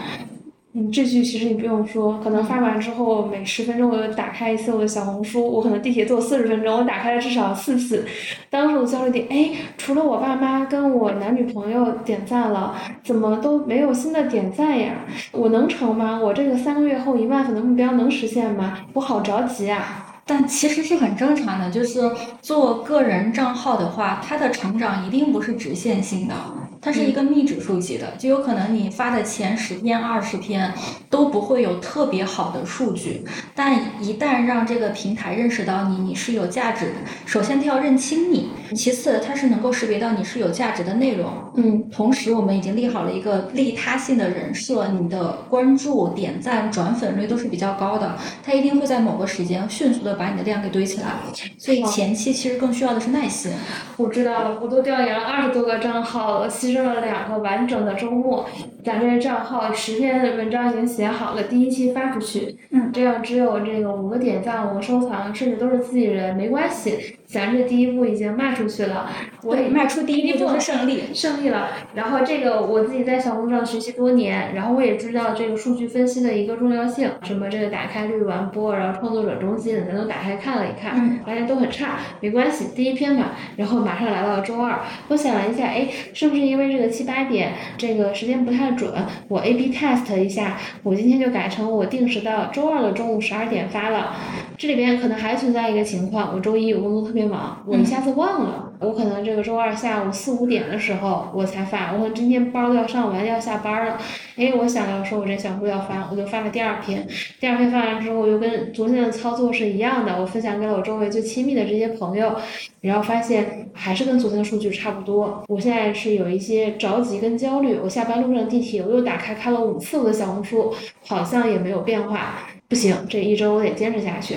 嗯，这句其实你不用说，可能发完之后每十分钟我就打开一次我的小红书，我可能地铁坐四十分钟，我打开了至少四次。当时我焦虑点，哎，除了我爸妈跟我男女朋友点赞了，怎么都没有新的点赞呀？我能成吗？我这个三个月后一万粉的目标能实现吗？我好着急啊！但其实是很正常的，就是做个人账号的话，它的成长一定不是直线性的。它是一个幂指数级的，就有可能你发的前十篇、二十篇都不会有特别好的数据，但一旦让这个平台认识到你，你是有价值的。首先，它要认清你；其次，它是能够识别到你是有价值的内容。嗯，同时，我们已经立好了一个利他性的人设，你的关注、点赞、转粉率都是比较高的，它一定会在某个时间迅速的把你的量给堆起来。所以前期其实更需要的是耐心。我知道了，我都调研了二十多个账号了，牺牲了两个完整的周末。咱这账号十篇文章已经写好了，第一期发出去。嗯，这样只有这个五个点赞、五个收藏，甚至都是自己人，没关系。咱这第一步已经迈出去了，我也迈出第一步就是胜利，胜利了。然后这个我自己在小红书上学习多年，然后我也知道这个数据分析的一个重要性，什么这个打开率、完播，然后创作者中心，咱都打开看了一看，发现都很差，没关系，第一篇嘛。然后马上来到了周二，我想了一下，哎，是不是因为这个七八点这个时间不太准，我 A/B test 一下，我今天就改成我定时到周二的中午十二点发了。这里边可能还存在一个情况，我周一有工作特别忙，我一下子忘了，我可能这个周二下午四五点的时候我才发，我可能今天班都要上完要下班了，哎，我想要说我这小红书要发，我就发了第二篇，第二篇发完之后又跟昨天的操作是一样的，我分享给了我周围最亲密的这些朋友，然后发现还是跟昨天的数据差不多，我现在是有一些着急跟焦虑，我下班路上地铁我又打开看了五次我的小红书，好像也没有变化。不行，这一周我得坚持下去。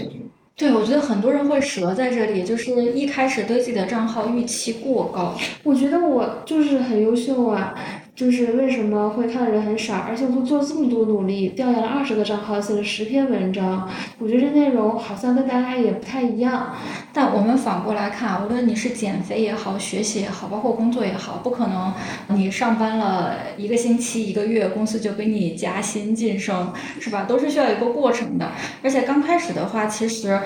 对，我觉得很多人会折在这里，就是一开始对自己的账号预期过高。我觉得我就是很优秀啊。就是为什么会看的人很少，而且我都做这么多努力，调研了二十个账号，写了十篇文章，我觉得这内容好像跟大家也不太一样。但我们反过来看，无论你是减肥也好，学习也好，包括工作也好，不可能你上班了一个星期、一个月，公司就给你加薪晋升，是吧？都是需要一个过程的。而且刚开始的话，其实。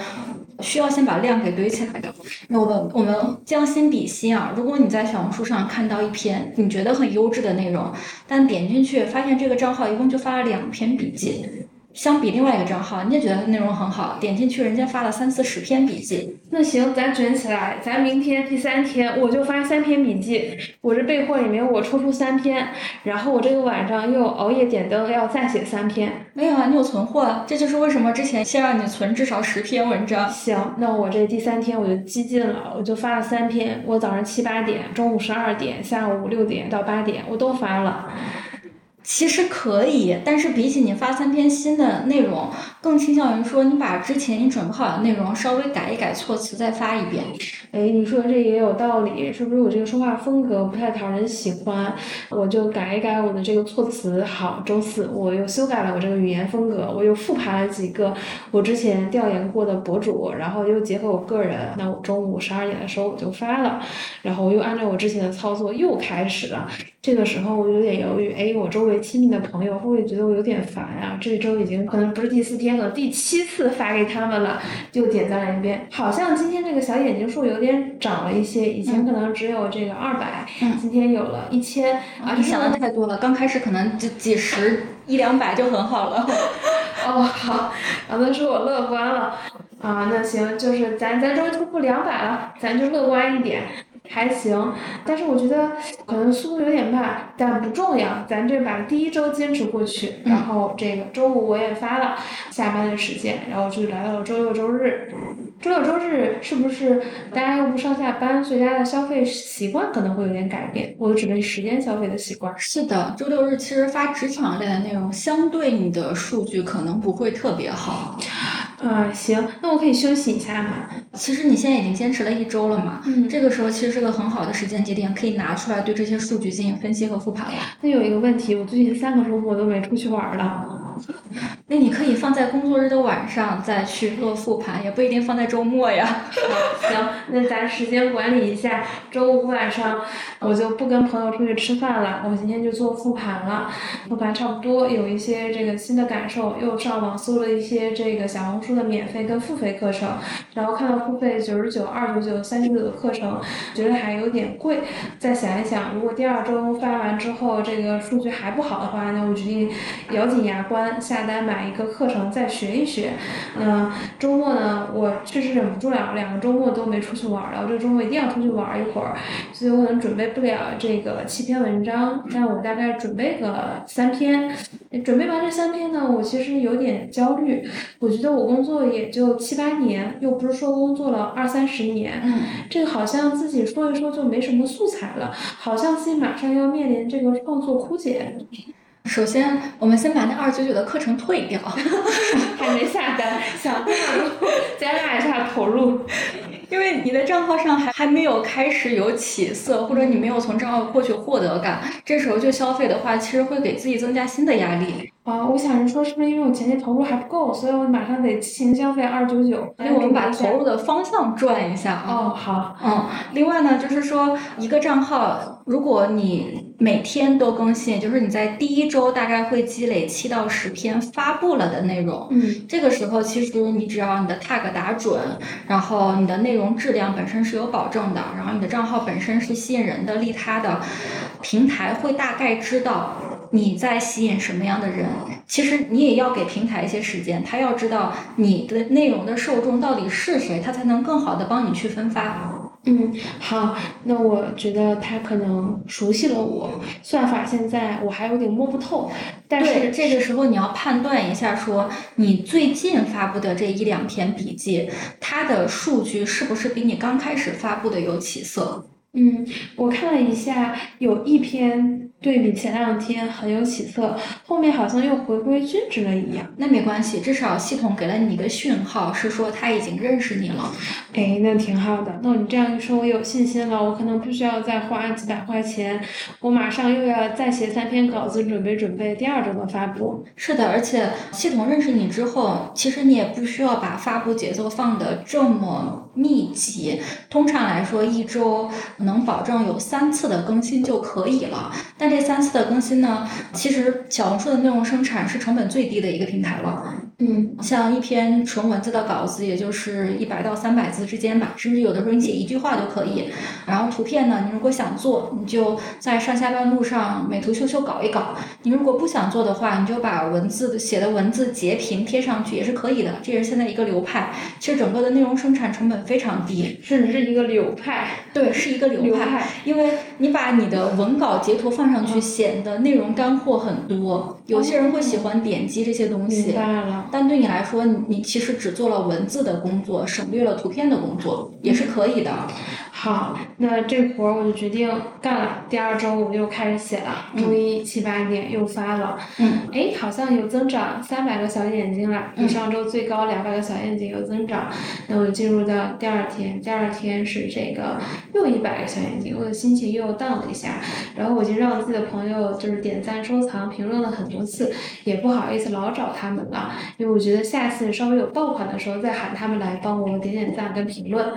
需要先把量给堆起来的。那我们我们将心比心啊，如果你在小红书上看到一篇你觉得很优质的内容，但点进去发现这个账号一共就发了两篇笔记。相比另外一个账号，你也觉得内容很好，点进去人家发了三四十篇笔记。那行，咱卷起来，咱明天第三天我就发三篇笔记。我这备货里面我抽出三篇，然后我这个晚上又熬夜点灯要再写三篇。没有啊，你有存货啊，这就是为什么之前先让你存至少十篇文章。行，那我这第三天我就激进了，我就发了三篇。我早上七八点、中午十二点、下午五六点到八点我都发了。其实可以，但是比起你发三篇新的内容，更倾向于说你把之前你准备好的内容稍微改一改措辞再发一遍。哎，你说这也有道理，是不是我这个说话风格不太讨人喜欢？我就改一改我的这个措辞。好，周四我又修改了我这个语言风格，我又复盘了几个我之前调研过的博主，然后又结合我个人，那我中午十二点的时候我就发了，然后我又按照我之前的操作又开始了。这个时候我有点犹豫，哎，我周围亲密的朋友会不会觉得我有点烦啊？这周已经可能不是第四天了，第七次发给他们了，就点赞了一遍。好像今天这个小眼睛数有点涨了一些，以前可能只有这个二百，今天有了一千。啊，你想的太多了，刚开始可能就几十一两百就很好了。哦，好，啊，那说我乐观了啊，那行，就是咱咱终于突破两百了，咱就乐观一点。还行，但是我觉得可能速度有点慢，但不重要，咱这把第一周坚持过去，然后这个周五我也发了下班的时间，然后就来到了周六周日。周六周日是不是大家又不上下班，所以大家的消费习惯可能会有点改变？我指的是时间消费的习惯。是的，周六日其实发职场类的内容，相对你的数据可能不会特别好。啊，行，那我可以休息一下吗？其实你现在已经坚持了一周了嘛，嗯，这个时候其实是个很好的时间节点，可以拿出来对这些数据进行分析和复盘了。那有一个问题，我最近三个周末都没出去玩了。那你可以放在工作日的晚上再去做复盘，也不一定放在周末呀。行，那咱时间管理一下，周五晚上我就不跟朋友出去吃饭了，我今天就做复盘了。复盘差不多有一些这个新的感受，又上网搜了一些这个小红书的免费跟付费课程，然后看到付费九十九、二九九、三九九的课程，觉得还有点贵。再想一想，如果第二周发完之后这个数据还不好的话，那我决定咬紧牙关。下单买一个课程再学一学，那周末呢，我确实忍不住了，两个周末都没出去玩了，这周末一定要出去玩一会儿，所以我可能准备不了这个七篇文章，但我大概准备个三篇，准备完这三篇呢，我其实有点焦虑，我觉得我跟工作也就七八年，又不是说工作了二三十年，这个好像自己说一说就没什么素材了，好像自己马上要面临这个创作枯竭。首先，我们先把那二九九的课程退掉，还没下单，想投入，咱俩一下投入，因为你的账号上还还没有开始有起色，或者你没有从账号获取获得感，这时候就消费的话，其实会给自己增加新的压力。啊，我想着说，是不是因为我前期投入还不够，所以我马上得进行消费二九九？那我们把投入的方向转一下。哦，好，嗯，另外呢，就是说一个账号，如果你每天都更新，就是你在第一周大概会积累七到十篇发布了的内容。嗯，这个时候其实你只要你的 tag 打准，然后你的内容质量本身是有保证的，然后你的账号本身是吸引人的、利他的，平台会大概知道。你在吸引什么样的人？其实你也要给平台一些时间，他要知道你的内容的受众到底是谁，他才能更好的帮你去分发。嗯，好，那我觉得他可能熟悉了我算法，现在我还有点摸不透。但是这个时候你要判断一下，说你最近发布的这一两篇笔记，它的数据是不是比你刚开始发布的有起色？嗯，我看了一下，有一篇。对比前两天很有起色，后面好像又回归均值了一样。那没关系，至少系统给了你一个讯号，是说他已经认识你了。哎，那挺好的。那你这样一说，我有信心了。我可能不需要再花几百块钱，我马上又要再写三篇稿子，准备准备第二周的发布。是的，而且系统认识你之后，其实你也不需要把发布节奏放的这么密集。通常来说，一周能保证有三次的更新就可以了。但这三次的更新呢，其实小红书的内容生产是成本最低的一个平台了。嗯，像一篇纯文字的稿子，也就是一百到三百字之间吧，甚至有的时候你写一句话都可以。然后图片呢，你如果想做，你就在上下班路上美图秀秀搞一搞；你如果不想做的话，你就把文字写的文字截屏贴上去也是可以的。这也是现在一个流派。其实整个的内容生产成本非常低，甚至是一个流派。对，是一个流派，因为你把你的文稿截图放上。去显得内容干货很多，有些人会喜欢点击这些东西。当然了。但对你来说，你其实只做了文字的工作，省略了图片的工作，也是可以的。好，那这活儿我就决定干了。第二周我就开始写了，周一七八点又发了。嗯，哎，好像有增长三百个小眼睛了，比上周最高两百个小眼睛有增长。那我进入到第二天，第二天是这个又一百个小眼睛，我的心情又 down 了一下。然后我就让自己的朋友就是点赞、收藏、评论了很多次，也不好意思老找他们了，因为我觉得下次稍微有爆款的时候再喊他们来帮我点点赞跟评论。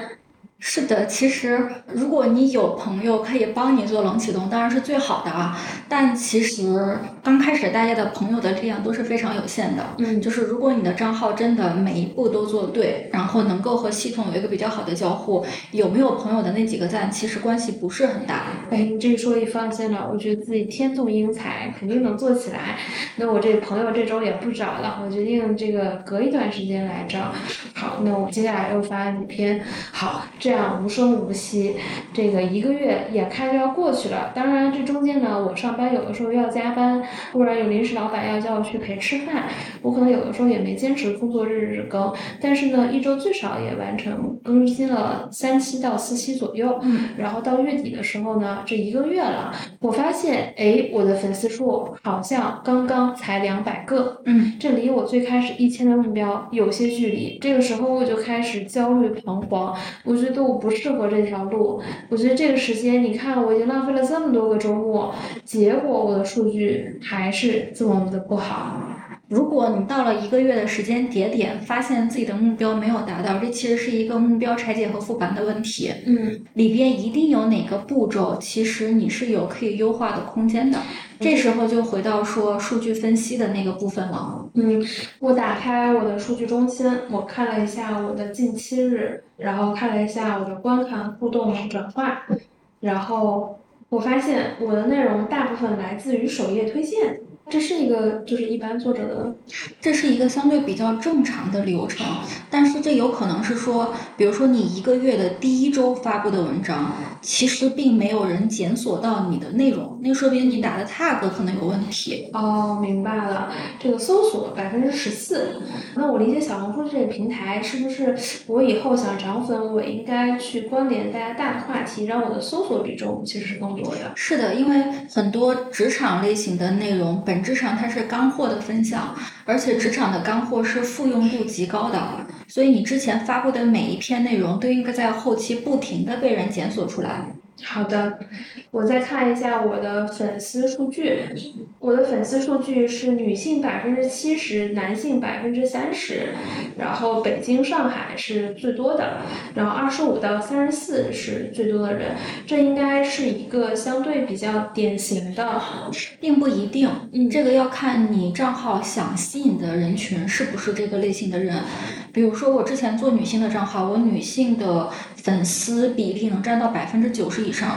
是的，其实如果你有朋友可以帮你做冷启动，当然是最好的啊。但其实刚开始大家的朋友的力量都是非常有限的。嗯就是如果你的账号真的每一步都做对，然后能够和系统有一个比较好的交互，有没有朋友的那几个赞，其实关系不是很大。哎，你这一说一放心了，我觉得自己天纵英才，肯定能做起来。那我这朋友这周也不找了，我决定这个隔一段时间来找。好，那我接下来又发几篇。好，这样无声无息，这个一个月眼看就要过去了。当然，这中间呢，我上班有的时候要加班，忽然有临时老板要叫我去陪吃饭，我可能有的时候也没坚持工作日日更，但是呢，一周最少也完成更新了三期到四期左右。嗯，然后到月底的时候呢，这一个月了，我发现，哎，我的粉丝数好像刚刚才两百个，嗯，这离我最开始一千的目标有些距离。这个时候我就开始焦虑彷徨，我觉得都不适合这条路。我觉得这个时间，你看我已经浪费了这么多个周末，结果我的数据还是这么的不好。如果你到了一个月的时间节点，发现自己的目标没有达到，这其实是一个目标拆解和复盘的问题。嗯，里边一定有哪个步骤，其实你是有可以优化的空间的。这时候就回到说数据分析的那个部分了。嗯，我打开我的数据中心，我看了一下我的近期日，然后看了一下我的观看、互动、转化，然后我发现我的内容大部分来自于首页推荐。这是一个就是一般作者的，这是一个相对比较正常的流程，但是这有可能是说，比如说你一个月的第一周发布的文章，其实并没有人检索到你的内容，那说明你打的 tag 可能有问题。哦，明白了，这个搜索百分之十四。那我理解小红书这个平台是不是我以后想涨粉，我应该去关联大家大的话题，让我的搜索比重其实是更多的。是的，因为很多职场类型的内容，本本质上它是干货的分享，而且职场的干货是复用度极高的，所以你之前发布的每一篇内容都应该在后期不停的被人检索出来。好的，我再看一下我的粉丝数据。我的粉丝数据是女性百分之七十，男性百分之三十，然后北京、上海是最多的，然后二十五到三十四是最多的人。这应该是一个相对比较典型的，并不一定，嗯这个要看你账号想吸引的人群是不是这个类型的人。比如说我之前做女性的账号，我女性的粉丝比例能占到百分之九十以上。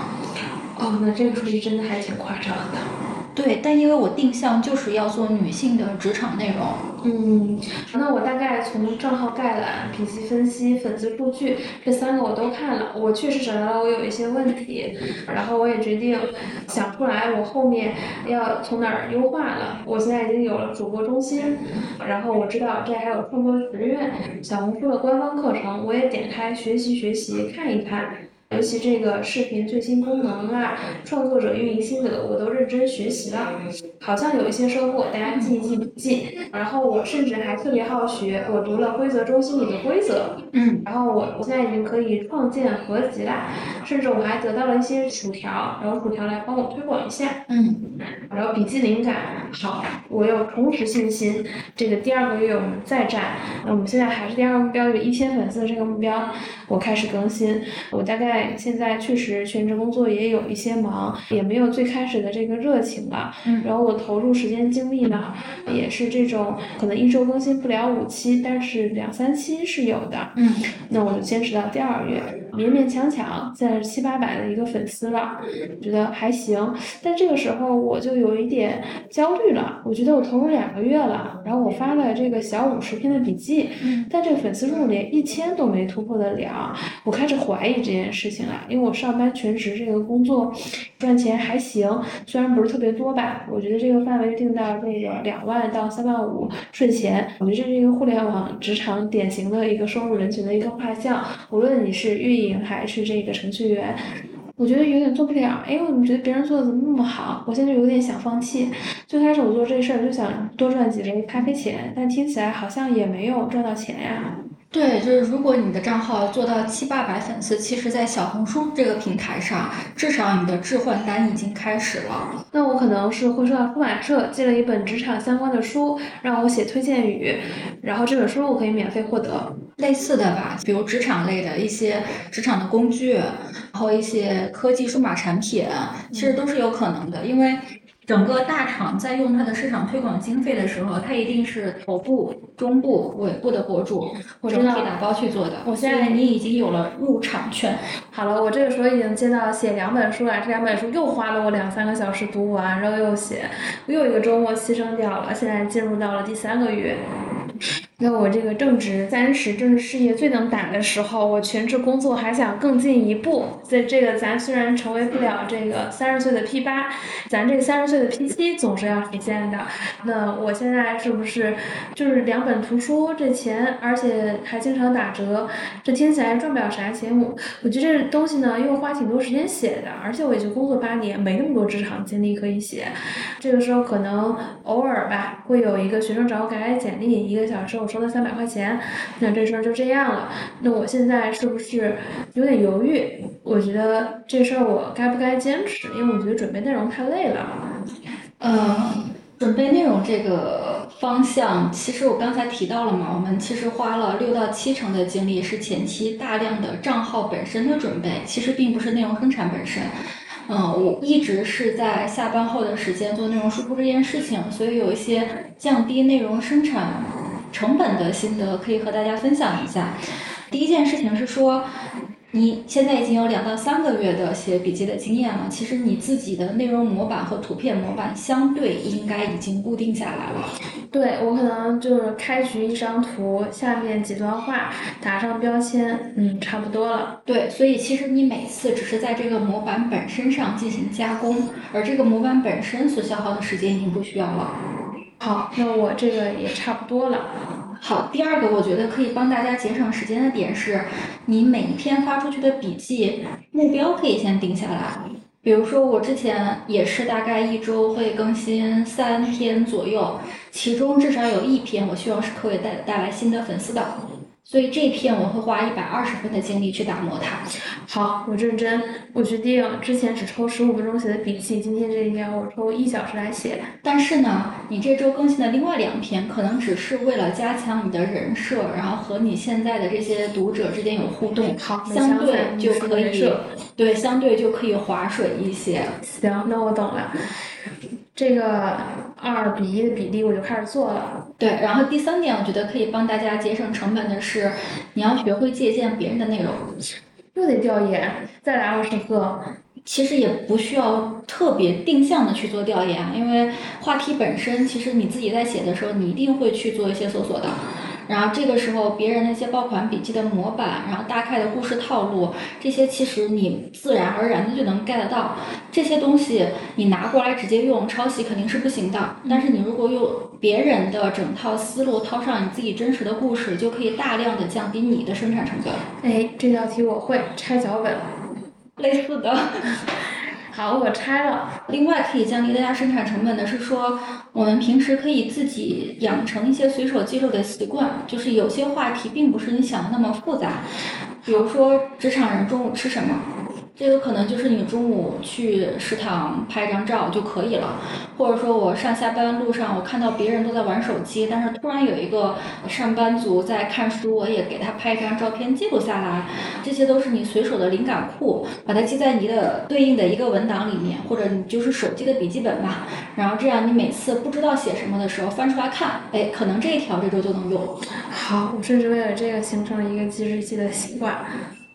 哦，那这个数据真的还挺夸张的。对，但因为我定向就是要做女性的职场内容，嗯，那我大概从账号概览、品系分析、粉丝数据这三个我都看了，我确实找到了我有一些问题，然后我也决定想出来我后面要从哪儿优化了。我现在已经有了主播中心，然后我知道这还有创作学院、小红书的官方课程，我也点开学习学习看一看。尤其这个视频最新功能啊，创作者运营心得，我都认真学习了，好像有一些收获，大家记一记笔记。然后我甚至还特别好学，我读了规则中心里的规则，嗯，然后我我现在已经可以创建合集啦，甚至我还得到了一些薯条，然后薯条来帮我推广一下。嗯，然后笔记灵感好，我有重拾信心。这个第二个月我们再战，那我们现在还是第二个目标，有一千粉丝的这个目标，我开始更新。我大概现在确实全职工作也有一些忙，也没有最开始的这个热情了。嗯然后我投入时间精力呢，也是这种可能一周更新不了五期，但是两三期是有的。嗯，那我就坚持到第二月，勉勉强强现在是七八百的一个粉丝了，觉得还行。但这个时候我就有一点焦虑了，我觉得我投入两个月了，然后我发了这个小五十篇的笔记，嗯但这个粉丝数连一千都没突破得了，我开始怀疑这件事事情了，因为我上班全职这个工作赚钱还行，虽然不是特别多吧，我觉得这个范围定到这个两万到三万五税前，我觉得这是一个互联网职场典型的一个收入人群的一个画像，无论你是运还是这个程序员。我觉得有点做不了，哎，我怎么觉得别人做的怎么那么好？我现在就有点想放弃。最开始我做这事儿就想多赚几杯咖啡钱，但听起来好像也没有赚到钱呀。对，就是如果你的账号做到七八百粉丝，其实，在小红书这个平台上，至少你的置换单已经开始了。那我可能是会收到出版社寄了一本职场相关的书，让我写推荐语，然后这本书我可以免费获得。类似的吧，比如职场类的一些职场的工具，然后一些科技数码产品，其实都是有可能的，因为。整个大厂在用它的市场推广经费的时候，它一定是头部、中部、尾部的博主或者可以打包去做的。我现在你已经有了入场券。好了，我这个时候已经接到写两本书了，这两本书又花了我两三个小时读完，然后又写，又一个周末牺牲掉了。现在进入到了第三个月。那我这个正值三十，正是事业最能打的时候，我全职工作还想更进一步。在这个咱虽然成为不了这个三十岁的 P 八，咱这个三十岁的 P 七总是要实现的。那我现在是不是就是两本图书这钱，而且还经常打折，这听起来赚不了啥钱。我我觉得这东西呢，又花挺多时间写的，而且我也就工作八年，没那么多职场经历可以写。这个时候可能偶尔吧，会有一个学生找我改改简历，一个小时我。收了三百块钱，那这事儿就这样了。那我现在是不是有点犹豫？我觉得这事儿我该不该坚持？因为我觉得准备内容太累了。嗯，准备内容这个方向，其实我刚才提到了嘛，我们其实花了六到七成的精力是前期大量的账号本身的准备，其实并不是内容生产本身。嗯，我一直是在下班后的时间做内容输出这件事情，所以有一些降低内容生产。成本的心得可以和大家分享一下。第一件事情是说，你现在已经有两到三个月的写笔记的经验了，其实你自己的内容模板和图片模板相对应该已经固定下来了。对我可能就是开局一张图，下面几段话，打上标签，嗯，差不多了。对，所以其实你每次只是在这个模板本身上进行加工，而这个模板本身所消耗的时间已经不需要了。好，那我这个也差不多了。好，第二个我觉得可以帮大家节省时间的点是，你每一篇发出去的笔记目标可以先定下来。比如说我之前也是大概一周会更新三篇左右，其中至少有一篇我希望是可以带带来新的粉丝的。所以这篇我会花一百二十分的精力去打磨它。好，我认真，我决定之前只抽十五分钟写的笔记，今天这一篇我抽一小时来写。但是呢，你这周更新的另外两篇，可能只是为了加强你的人设，然后和你现在的这些读者之间有互动，好，相对就可以，对，相对就可以划水一些。行，那我懂了。这个二比一的比例我就开始做了。对，然后第三点，我觉得可以帮大家节省成本的是，你要学会借鉴别人的内容。又得调研，再来二十个。其实也不需要特别定向的去做调研，因为话题本身，其实你自己在写的时候，你一定会去做一些搜索的。然后这个时候，别人那些爆款笔记的模板，然后大概的故事套路，这些其实你自然而然的就能 get 到。这些东西你拿过来直接用，抄袭肯定是不行的。但是你如果用别人的整套思路套上你自己真实的故事，就可以大量的降低你的生产成本。哎，这道题我会拆脚本，类似的。好，我拆了。另外可以降低大家生产成本的是说，我们平时可以自己养成一些随手记录的习惯，就是有些话题并不是你想的那么复杂，比如说职场人中午吃什么。这个可能就是你中午去食堂拍张照就可以了，或者说我上下班路上我看到别人都在玩手机，但是突然有一个上班族在看书，我也给他拍一张照片记录下来，这些都是你随手的灵感库，把它记在你的对应的一个文档里面，或者你就是手机的笔记本吧，然后这样你每次不知道写什么的时候翻出来看，哎，可能这一条这周就能用。好，我甚至为了这个形成了一个记日记的习惯。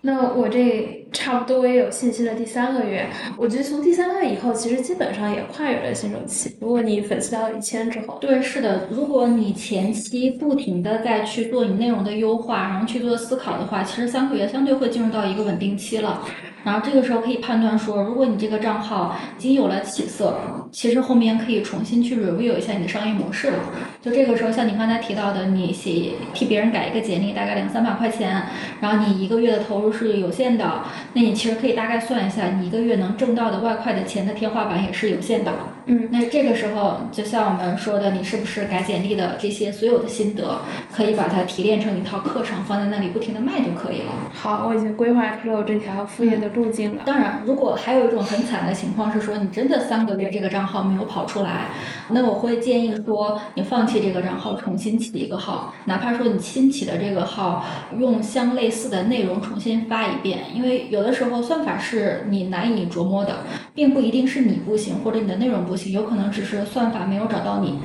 那我这差不多也有信心的第三个月，我觉得从第三个月以后，其实基本上也跨越了新手期。如果你粉丝到一千之后，对，是的，如果你前期不停的在去做你内容的优化，然后去做思考的话，其实三个月相对会进入到一个稳定期了。然后这个时候可以判断说，如果你这个账号已经有了起色，其实后面可以重新去 review 一下你的商业模式了。就这个时候，像你刚才提到的，你写替别人改一个简历，大概两三百块钱，然后你一个月的投入是有限的，那你其实可以大概算一下，你一个月能挣到的外快的钱的天花板也是有限的。嗯，那这个时候，就像我们说的，你是不是改简历的这些所有的心得，可以把它提炼成一套课程，放在那里不停的卖就可以了。好，我已经规划出了我这条副业的路径了。当然，如果还有一种很惨的情况是说，你真的三个月这个账号没有跑出来，那我会建议说，你放弃这个账号，重新起一个号，哪怕说你新起的这个号用相类似的内容重新发一遍，因为有的时候算法是你难以琢磨的，并不一定是你不行或者你的内容不行，有可能只是算法没有找到你。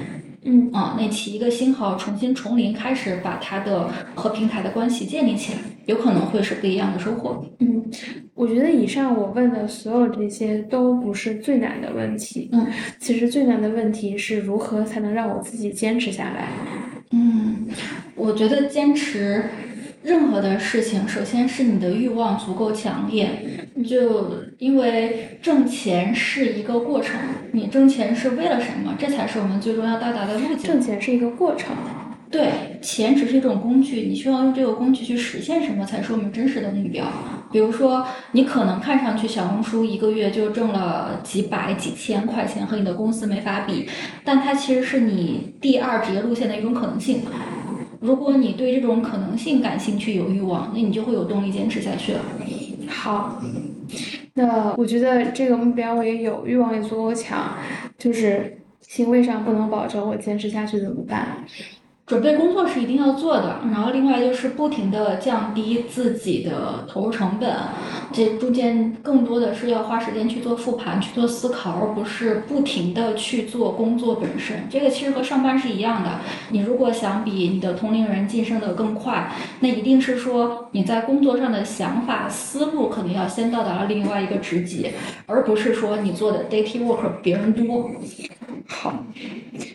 嗯啊，那起一个新号，重新从零开始，把它的和平台的关系建立起来，有可能会是不一样的收获。嗯，我觉得以上我问的所有这些都不是最难的问题。嗯，其实最难的问题是如何才能让我自己坚持下来。嗯，我觉得坚持任何的事情，首先是你的欲望足够强烈。就因为挣钱是一个过程，你挣钱是为了什么？这才是我们最终要到达的路径。挣钱是一个过程。对，钱只是一种工具，你需要用这个工具去实现什么，才是我们真实的目标。比如说，你可能看上去小红书一个月就挣了几百、几千块钱，和你的公司没法比，但它其实是你第二职业路线的一种可能性。如果你对这种可能性感兴趣、有欲望，那你就会有动力坚持下去了。好，那我觉得这个目标我也有，欲望也足够强，就是行为上不能保证我坚持下去怎么办？准备工作是一定要做的，然后另外就是不停的降低自己的投入成本，这中间更多的是要花时间去做复盘、去做思考，而不是不停的去做工作本身。这个其实和上班是一样的，你如果想比你的同龄人晋升的更快，那一定是说你在工作上的想法、思路可能要先到达了另外一个职级，而不是说你做的 daily work 别人多。好，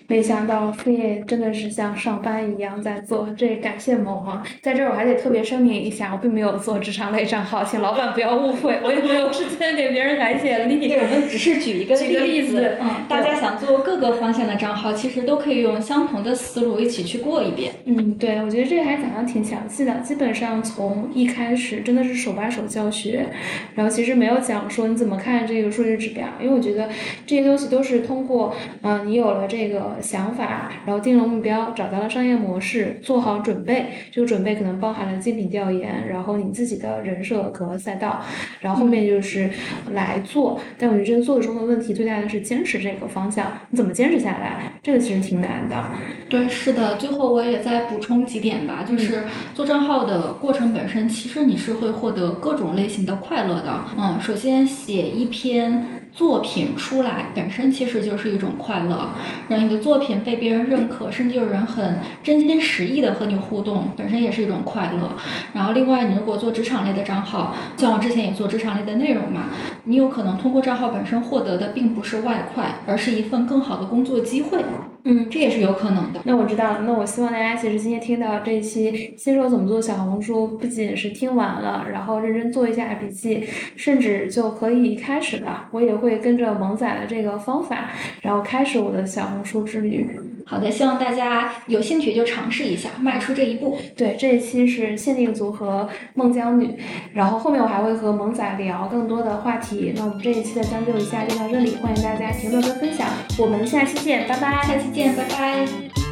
没想到副业真的是像上班一样在做，这感谢萌萌。在这儿我还得特别声明一下，我并没有做职场类账号，请老板不要误会，我也没有时间给别人改简历。对，我们只是举一个举个例子，嗯，大家想做各个方向的账号，其实都可以用相同的思路一起去过一遍。嗯，对，我觉得这个还讲的挺详细的，基本上从一开始真的是手把手教学，然后其实没有讲说你怎么看这个数据指标，因为我觉得这些东西都是通过。嗯，你有了这个想法，然后定了目标，找到了商业模式，做好准备。这个准备可能包含了竞品调研，然后你自己的人设和赛道，然后后面就是来做。但我觉得这个做中的问题最大的是坚持这个方向，你怎么坚持下来？这个其实挺难的。对，是的。最后我也再补充几点吧，就是做账号的过程本身，其实你是会获得各种类型的快乐的。嗯，首先写一篇。作品出来本身其实就是一种快乐，让你的作品被别人认可，甚至有人很真心实意的和你互动，本身也是一种快乐。然后另外，你如果做职场类的账号，像我之前也做职场类的内容嘛，你有可能通过账号本身获得的并不是外快，而是一份更好的工作机会。嗯，这也是有可能的。那我知道了。那我希望大家其实今天听到这一期新手怎么做小红书，不仅是听完了，然后认真做一下笔记，甚至就可以开始了。我也会跟着萌仔的这个方法，然后开始我的小红书之旅。好的，希望大家有兴趣就尝试一下，迈出这一步。对，这一期是限定组合孟姜女，然后后面我还会和萌仔聊更多的话题。那我们这一期的将就一下就到这里，欢迎大家评论跟分享，我们下期见，拜拜，下期见，拜拜。